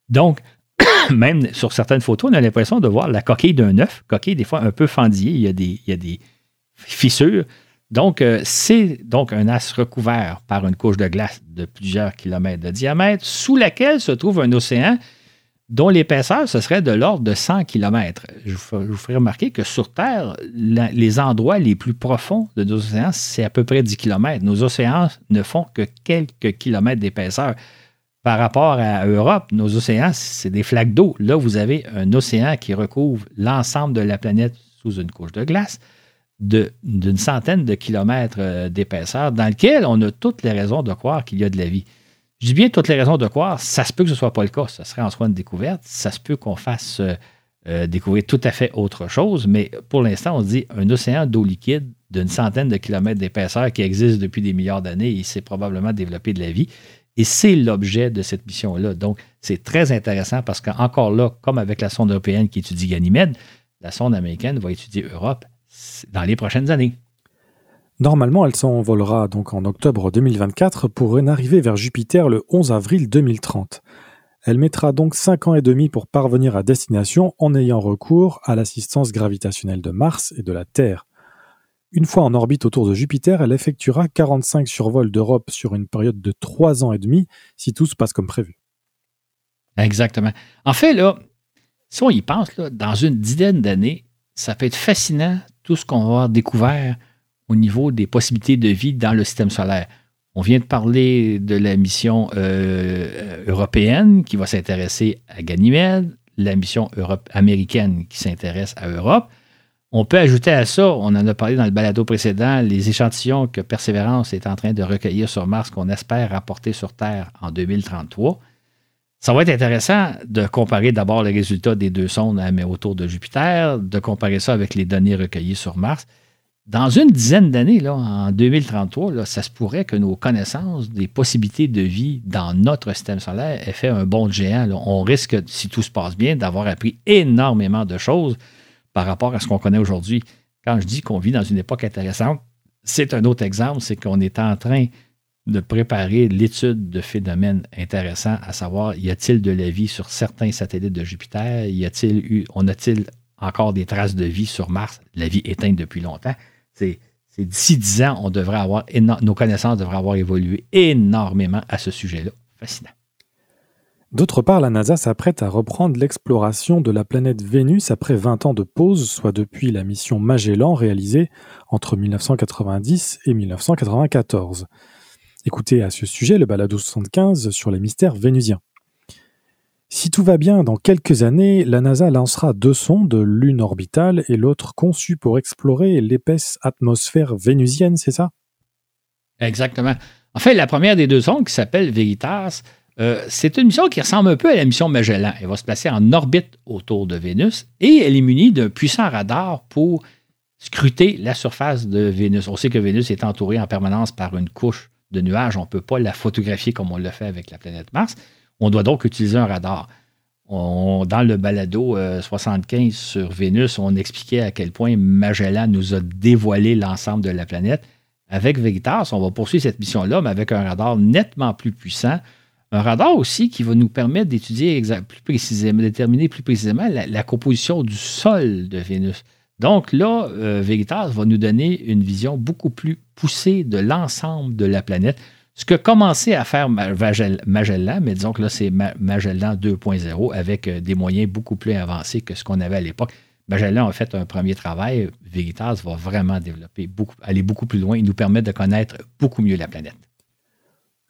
Donc, même sur certaines photos, on a l'impression de voir la coquille d'un œuf, coquille des fois un peu fendillée, il y a des, fissures. Donc, euh, c'est donc un as recouvert par une couche de glace de plusieurs kilomètres de diamètre, sous laquelle se trouve un océan dont l'épaisseur, ce serait de l'ordre de 100 km. Je vous ferai remarquer que sur Terre, les endroits les plus profonds de nos océans, c'est à peu près 10 km. Nos océans ne font que quelques kilomètres d'épaisseur. Par rapport à Europe, nos océans, c'est des flaques d'eau. Là, vous avez un océan qui recouvre l'ensemble de la planète sous une couche de glace d'une centaine de kilomètres euh, d'épaisseur, dans lequel on a toutes les raisons de croire qu'il y a de la vie. Je dis bien toutes les raisons de croire, ça se peut que ce ne soit pas le cas, ça serait en soi une découverte, ça se peut qu'on fasse euh, euh, découvrir tout à fait autre chose, mais pour l'instant, on dit un océan d'eau liquide d'une centaine de kilomètres d'épaisseur qui existe depuis des milliards d'années, il s'est probablement développé de la vie. Et c'est l'objet de cette mission-là. Donc, c'est très intéressant parce qu'encore là, comme avec la sonde européenne qui étudie Ganymède, la sonde américaine va étudier Europe dans les prochaines années. Normalement, elle s'envolera donc en octobre 2024 pour une arrivée vers Jupiter le 11 avril 2030. Elle mettra donc 5 ans et demi pour parvenir à destination en ayant recours à l'assistance gravitationnelle de Mars et de la Terre. Une fois en orbite autour de Jupiter, elle effectuera 45 survols d'Europe sur une période de 3 ans et demi si tout se passe comme prévu. Exactement. En fait, là, si on y pense, dans une dizaine d'années, ça peut être fascinant tout ce qu'on va avoir découvert au niveau des possibilités de vie dans le système solaire. On vient de parler de la mission euh, européenne qui va s'intéresser à Ganymède, la mission américaine qui s'intéresse à Europe. On peut ajouter à ça, on en a parlé dans le balado précédent, les échantillons que Persévérance est en train de recueillir sur Mars qu'on espère rapporter sur Terre en 2033. Ça va être intéressant de comparer d'abord les résultats des deux sondes mais autour de Jupiter, de comparer ça avec les données recueillies sur Mars. Dans une dizaine d'années, en 2033, ça se pourrait que nos connaissances des possibilités de vie dans notre système solaire aient fait un bond géant. On risque, si tout se passe bien, d'avoir appris énormément de choses par rapport à ce qu'on connaît aujourd'hui. Quand je dis qu'on vit dans une époque intéressante, c'est un autre exemple, c'est qu'on est en train de préparer l'étude de phénomènes intéressants, à savoir, y a-t-il de la vie sur certains satellites de Jupiter? Y a-t-il eu, on a-t-il encore des traces de vie sur Mars? La vie éteinte depuis longtemps. C'est, d'ici dix ans, on devrait avoir, nos connaissances devraient avoir évolué énormément à ce sujet-là. Fascinant. D'autre part, la NASA s'apprête à reprendre l'exploration de la planète Vénus après 20 ans de pause, soit depuis la mission Magellan réalisée entre 1990 et 1994. Écoutez à ce sujet le balado 75 sur les mystères vénusiens. Si tout va bien, dans quelques années, la NASA lancera deux sondes, l'une orbitale et l'autre conçue pour explorer l'épaisse atmosphère vénusienne, c'est ça? Exactement. En fait, la première des deux sondes, qui s'appelle Veritas, euh, c'est une mission qui ressemble un peu à la mission Magellan. Elle va se placer en orbite autour de Vénus et elle est munie d'un puissant radar pour scruter la surface de Vénus. On sait que Vénus est entourée en permanence par une couche de nuages, on ne peut pas la photographier comme on le fait avec la planète Mars. On doit donc utiliser un radar. dans le balado 75 euh, sur Vénus, on expliquait à quel point Magellan nous a dévoilé l'ensemble de la planète. Avec Veritas, on va poursuivre cette mission-là, mais avec un radar nettement plus puissant. Un radar aussi qui va nous permettre d'étudier plus précisément, déterminer plus précisément la, composition du sol de Vénus. Donc là, euh, va nous donner une vision beaucoup plus poussée de l'ensemble de la planète. Ce que commençait à faire Magellan, mais disons que là, c'est Magellan 2.0 avec euh, des moyens beaucoup plus avancés que ce qu'on avait à l'époque. Magellan a fait un premier travail. Veritas va vraiment développer, aller beaucoup plus loin et nous permettre de connaître beaucoup mieux la planète.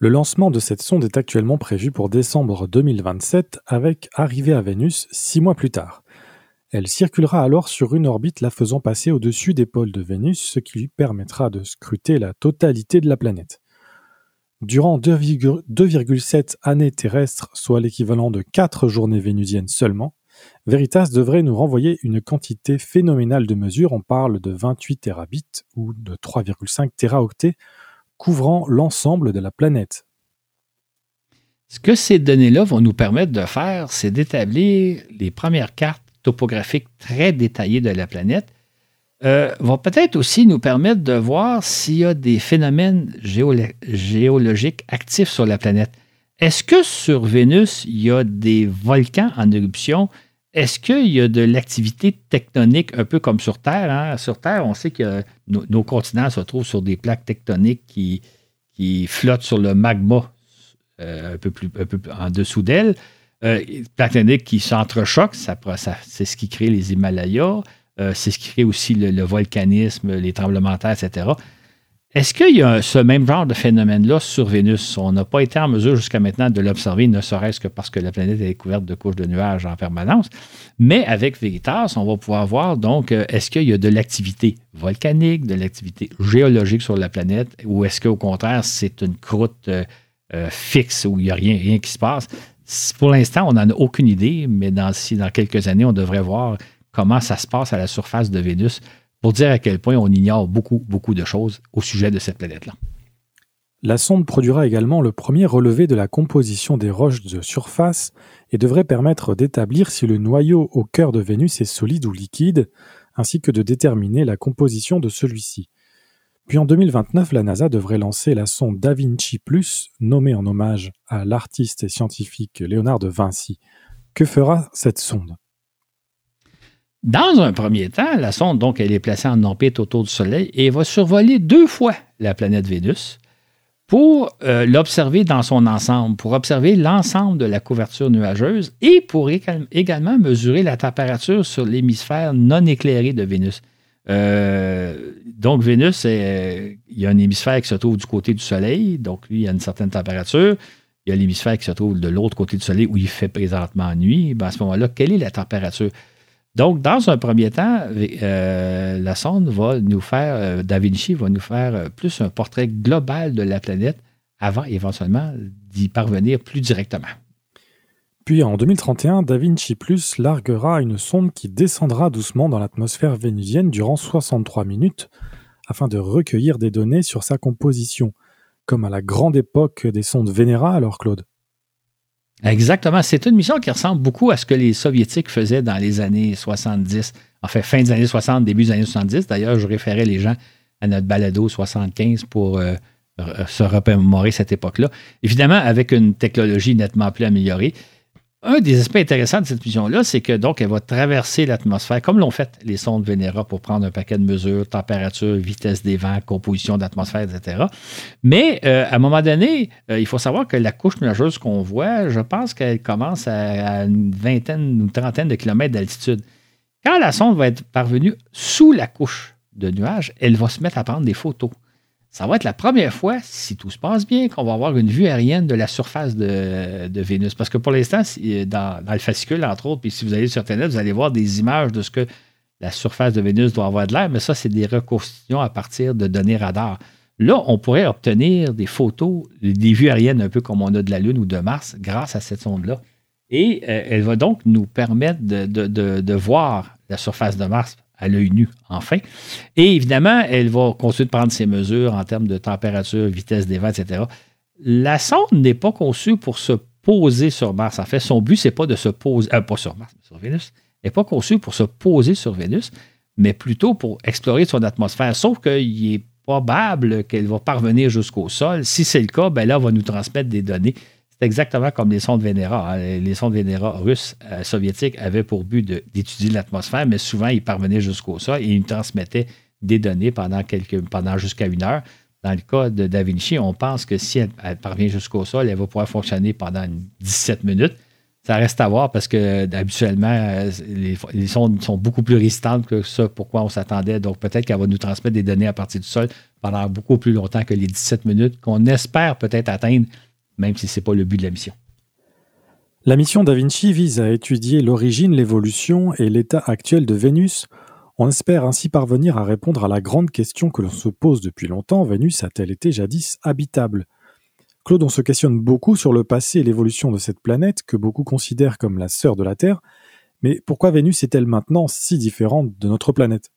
Le lancement de cette sonde est actuellement prévu pour décembre 2027 avec arrivée à Vénus six mois plus tard. Elle circulera alors sur une orbite la faisant passer au-dessus des pôles de Vénus, ce qui lui permettra de scruter la totalité de la planète. Durant 2,7 années terrestres, soit l'équivalent de 4 journées vénusiennes seulement, Veritas devrait nous renvoyer une quantité phénoménale de mesures, on parle de 28 terabits ou de 3,5 téraoctets, couvrant l'ensemble de la planète. Ce que ces données-là vont nous permettre de faire, c'est d'établir les premières cartes topographiques très détaillées de la planète. Euh, vont peut-être aussi nous permettre de voir s'il y a des phénomènes géologiques actifs sur la planète. Est-ce que sur Vénus, il y a des volcans en éruption? Est-ce qu'il y a de l'activité tectonique un peu comme sur Terre? Hein? Sur Terre, on sait que nos, continents se trouvent sur des plaques tectoniques qui, qui flottent sur le magma euh, un, peu plus, en dessous d'elle. Euh, plaques tectoniques qui s'entrechoquent, ça, c'est ce qui crée les Himalayas, euh, c'est ce qui crée aussi le, volcanisme, les tremblements de terre, etc. Est-ce qu'il y a ce même genre de phénomène-là sur Vénus? On n'a pas été en mesure jusqu'à maintenant de l'observer, ne serait-ce que parce que la planète est couverte de couches de nuages en permanence. Mais avec Veritas, on va pouvoir voir donc euh, est-ce qu'il y a de l'activité volcanique, de l'activité géologique sur la planète, ou est-ce qu'au contraire, c'est une croûte euh, euh, fixe où il n'y a rien, rien qui se passe? Pour l'instant, on n'en a aucune idée, mais dans, dans quelques années, on devrait voir comment ça se passe à la surface de Vénus pour dire à quel point on ignore beaucoup, beaucoup de choses au sujet de cette planète-là. La sonde produira également le premier relevé de la composition des roches de surface et devrait permettre d'établir si le noyau au cœur de Vénus est solide ou liquide, ainsi que de déterminer la composition de celui-ci. Puis en 2029, la NASA devrait lancer la sonde Da Vinci Plus, nommée en hommage à l'artiste et scientifique Léonard de Vinci. Que fera cette sonde? Dans un premier temps, la sonde, donc, elle est placée en orbite autour du Soleil et va survoler deux fois la planète Vénus pour euh, l'observer dans son ensemble, pour observer l'ensemble de la couverture nuageuse et pour également mesurer la température sur l'hémisphère non éclairé de Vénus. Euh, donc, Vénus, il y a un hémisphère qui se trouve du côté du Soleil, donc lui, il y a une certaine température. Il y a l'hémisphère qui se trouve de l'autre côté du Soleil où il fait présentement nuit. Ben, à ce moment-là, quelle est la température? Donc, dans un premier temps, euh, la sonde va nous faire, euh, Da Vinci va nous faire euh, plus un portrait global de la planète avant éventuellement d'y parvenir plus directement. Puis en 2031, Da Vinci Plus larguera une sonde qui descendra doucement dans l'atmosphère vénusienne durant 63 minutes afin de recueillir des données sur sa composition, comme à la grande époque des sondes Vénéra alors Claude? Exactement. C'est une mission qui ressemble beaucoup à ce que les Soviétiques faisaient dans les années 70. En fait, fin des années 60, début des années 70. D'ailleurs, je référais les gens à notre balado 75 pour euh, se remémorer cette époque-là. Évidemment, avec une technologie nettement plus améliorée. Un des aspects intéressants de cette mission-là, c'est que donc elle va traverser l'atmosphère, comme l'ont fait les sondes Vénéra pour prendre un paquet de mesures, température, vitesse des vents, composition d'atmosphère, etc. Mais euh, à un moment donné, euh, il faut savoir que la couche nuageuse qu'on voit, je pense qu'elle commence à, une vingtaine ou trentaine de kilomètres d'altitude. Quand la sonde va être parvenue sous la couche de nuages, elle va se mettre à prendre des photos ça va être la première fois, si tout se passe bien, qu'on va avoir une vue aérienne de la surface de, Vénus. Parce que pour l'instant, dans, dans, le fascicule, entre autres, puis si vous allez sur Internet, vous allez voir des images de ce que la surface de Vénus doit avoir de l'air, mais ça, c'est des reconstitutions à partir de données radar. Là, on pourrait obtenir des photos, des vues aériennes un peu comme on a de la Lune ou de Mars grâce à cette sonde-là. Et euh, elle va donc nous permettre de voir la surface de Mars à l'œil nu, enfin. Et évidemment, elle va continuer de prendre ses mesures en termes de température, vitesse des vents, etc. La sonde n'est pas conçue pour se poser sur Mars. En fait, son but, c'est pas de se poser, euh, pas sur Mars, mais sur Vénus. N'est pas conçue pour se poser sur Vénus, mais plutôt pour explorer son atmosphère. Sauf qu'il est probable qu'elle va parvenir jusqu'au sol. Si c'est le cas, ben là, elle va nous transmettre des données c'est exactement comme les sondes Vénéra. Hein. Les sondes Vénéra russes, euh, soviétiques avaient pour but d'étudier l'atmosphère, mais souvent, ils parvenaient jusqu'au sol et ils transmettaient des données pendant, pendant jusqu'à une heure. Dans le cas de Da Vinci, on pense que si elle, parvient jusqu'au sol, elle va pouvoir fonctionner pendant 17 minutes. Ça reste à voir parce que habituellement, euh, les, sondes sont beaucoup plus résistantes que ça, pourquoi on s'attendait. Donc peut-être qu'elle va nous transmettre des données à partir du sol pendant beaucoup plus longtemps que les 17 minutes qu'on espère peut-être atteindre même si ce n'est pas le but de la mission. La mission Da Vinci vise à étudier l'origine, l'évolution et l'état actuel de Vénus. On espère ainsi parvenir à répondre à la grande question que l'on se pose depuis longtemps, Vénus a-t-elle été jadis habitable? Claude, on se questionne beaucoup sur le passé et l'évolution de cette planète que beaucoup considèrent comme la sœur de la Terre, mais pourquoi Vénus est-elle maintenant si différente de notre planète?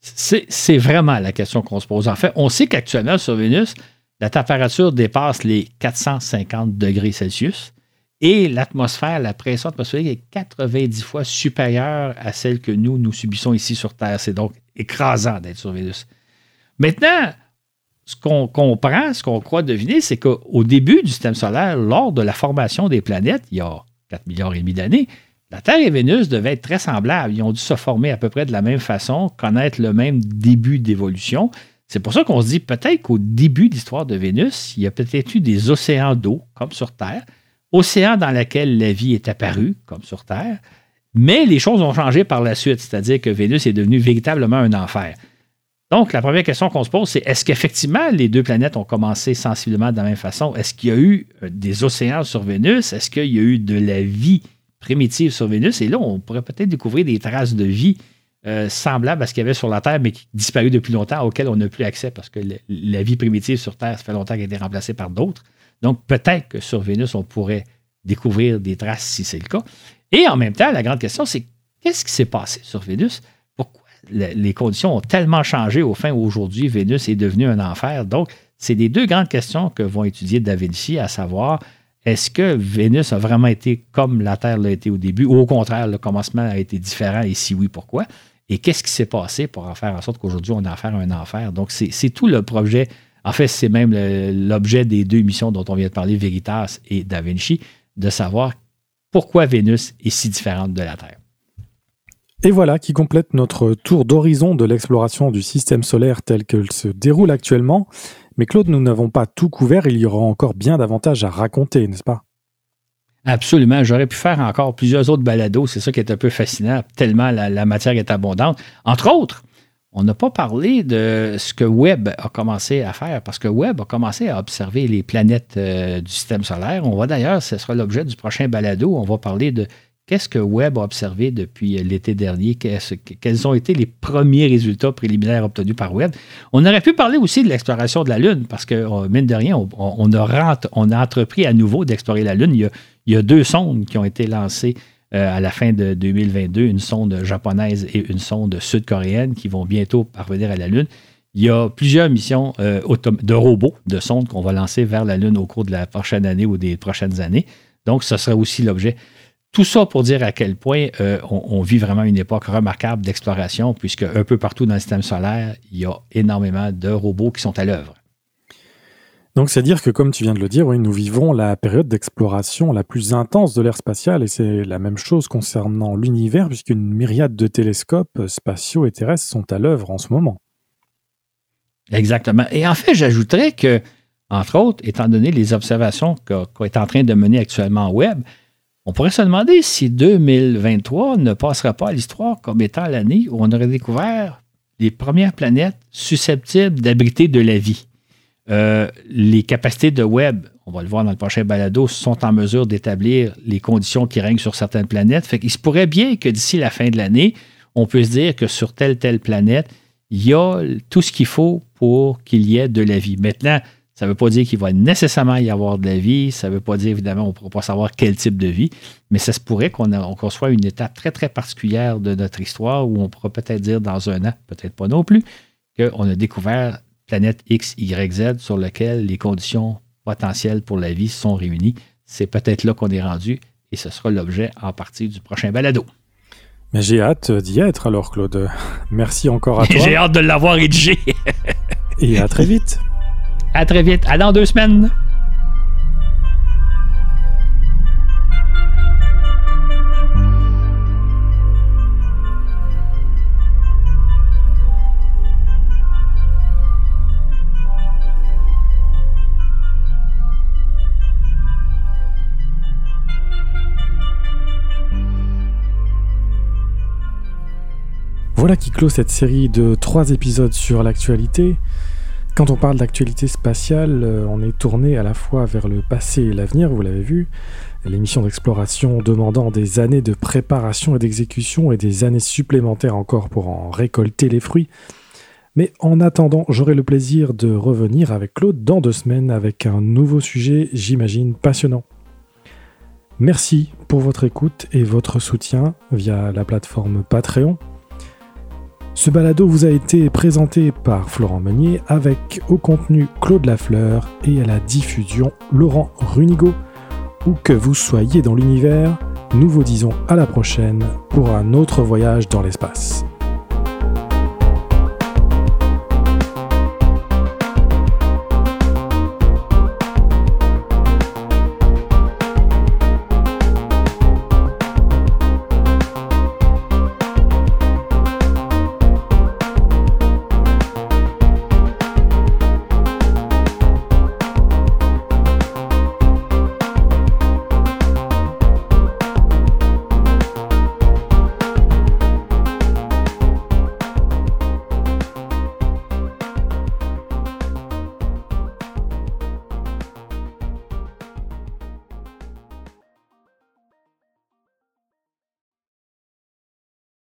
C'est vraiment la question qu'on se pose. En fait, on sait qu'actuellement, sur Vénus, la température dépasse les 450 degrés Celsius et l'atmosphère, la pression atmosphérique est 90 fois supérieure à celle que nous, nous subissons ici sur Terre. C'est donc écrasant d'être sur Vénus. Maintenant, ce qu'on comprend, ce qu'on croit deviner, c'est qu'au début du système solaire, lors de la formation des planètes, il y a 4 milliards et demi d'années, la Terre et Vénus devaient être très semblables. Ils ont dû se former à peu près de la même façon, connaître le même début d'évolution. C'est pour ça qu'on se dit peut-être qu'au début de l'histoire de Vénus, il y a peut-être eu des océans d'eau, comme sur Terre, océans dans lesquels la vie est apparue, comme sur Terre, mais les choses ont changé par la suite, c'est-à-dire que Vénus est devenue véritablement un enfer. Donc, la première question qu'on se pose, c'est est-ce qu'effectivement les deux planètes ont commencé sensiblement de la même façon? Est-ce qu'il y a eu euh, des océans sur Vénus? Est-ce qu'il y a eu de la vie primitive sur Vénus? Et là, on pourrait peut-être découvrir des traces de vie euh, semblables à ce qu'il y avait sur la Terre, mais qui disparu depuis longtemps, auxquelles on n'a plus accès parce que la vie primitive sur Terre, ça fait longtemps qu'elle a été remplacée par d'autres. Donc, peut-être que sur Vénus, on pourrait découvrir des traces si c'est le cas. Et en même temps, la grande question, c'est qu'est-ce qui s'est passé sur Vénus? les conditions ont tellement changé au fin aujourd'hui, Vénus est devenue un enfer. Donc, c'est les deux grandes questions que vont étudier Da Vinci, à savoir est-ce que Vénus a vraiment été comme la Terre l'a été au début, ou au contraire, le commencement a été différent, et si oui, pourquoi? Et qu'est-ce qui s'est passé pour en faire en sorte qu'aujourd'hui, on a affaire à un enfer? Donc, c'est tout le projet. En fait, c'est même l'objet des deux missions dont on vient de parler, Veritas et Da Vinci, de savoir pourquoi Vénus est si différente de la Terre. Et voilà qui complète notre tour d'horizon de l'exploration du système solaire tel qu'il se déroule actuellement. Mais Claude, nous n'avons pas tout couvert, il y aura encore bien davantage à raconter, n'est-ce pas? Absolument. J'aurais pu faire encore plusieurs autres balados. C'est ça qui est un peu fascinant, tellement la, matière est abondante. Entre autres, on n'a pas parlé de ce que Webb a commencé à faire, parce que Webb a commencé à observer les planètes euh, du système solaire. On va d'ailleurs, ce sera l'objet du prochain balado, on va parler de Qu'est-ce que Webb a observé depuis l'été dernier? Quels ont été les premiers résultats préliminaires obtenus par Webb? On aurait pu parler aussi de l'exploration de la Lune, parce que, euh, mine de rien, on, a, entrepris à nouveau d'explorer la Lune. Il y, a, deux sondes qui ont été lancées euh, à la fin de 2022, une sonde japonaise et une sonde sud-coréenne qui vont bientôt parvenir à la Lune. Il y a plusieurs missions euh, de robots, de sondes qu'on va lancer vers la Lune au cours de la prochaine année ou des prochaines années. Donc, ce sera aussi l'objet tout ça pour dire à quel point euh, on, vit vraiment une époque remarquable d'exploration, puisque un peu partout dans le système solaire, il y a énormément de robots qui sont à l'œuvre. Donc c'est dire que, comme tu viens de le dire, oui, nous vivons la période d'exploration la plus intense de l'ère spatiale, et c'est la même chose concernant l'univers, puisqu'une myriade de télescopes spatiaux et terrestres sont à l'œuvre en ce moment. Exactement. Et en fait, j'ajouterais que, entre autres, étant donné les observations qu'on est en train de mener actuellement au Web, on pourrait se demander si 2023 ne passera pas à l'histoire comme étant l'année où on aurait découvert les premières planètes susceptibles d'abriter de la vie. Euh, les capacités de Webb, on va le voir dans le prochain balado, sont en mesure d'établir les conditions qui règnent sur certaines planètes. Fait qu'il se pourrait bien que d'ici la fin de l'année, on puisse dire que sur telle telle planète, il y a tout ce qu'il faut pour qu'il y ait de la vie. Maintenant, ça ne veut pas dire qu'il va nécessairement y avoir de la vie. Ça ne veut pas dire, évidemment, on ne pourra pas savoir quel type de vie. Mais ça se pourrait qu'on qu soit une étape très, très particulière de notre histoire où on pourra peut-être dire dans un an, peut-être pas non plus, qu'on a découvert planète X, Y, Z sur laquelle les conditions potentielles pour la vie sont réunies. C'est peut-être là qu'on est rendu et ce sera l'objet en partie du prochain balado. Mais j'ai hâte d'y être alors, Claude. Merci encore à toi. j'ai hâte de l'avoir rédigé. et à très vite. À très vite. À dans deux semaines. Voilà qui clôt cette série de trois épisodes sur l'actualité. Quand on parle d'actualité spatiale, euh, on est tourné à la fois vers le passé et l'avenir, vous l'avez vu. L'émission d'exploration demandant des années de préparation et d'exécution et des années supplémentaires encore pour en récolter les fruits. Mais en attendant, j'aurai le plaisir de revenir avec Claude dans deux semaines avec un nouveau sujet, j'imagine, passionnant. Merci pour votre écoute et votre soutien via la plateforme Patreon. Ce balado vous a été présenté par Florent Meunier avec au contenu Claude Lafleur et à la diffusion Laurent Runigo. Où que vous soyez dans l'univers, nous vous disons à la prochaine pour un autre voyage dans l'espace.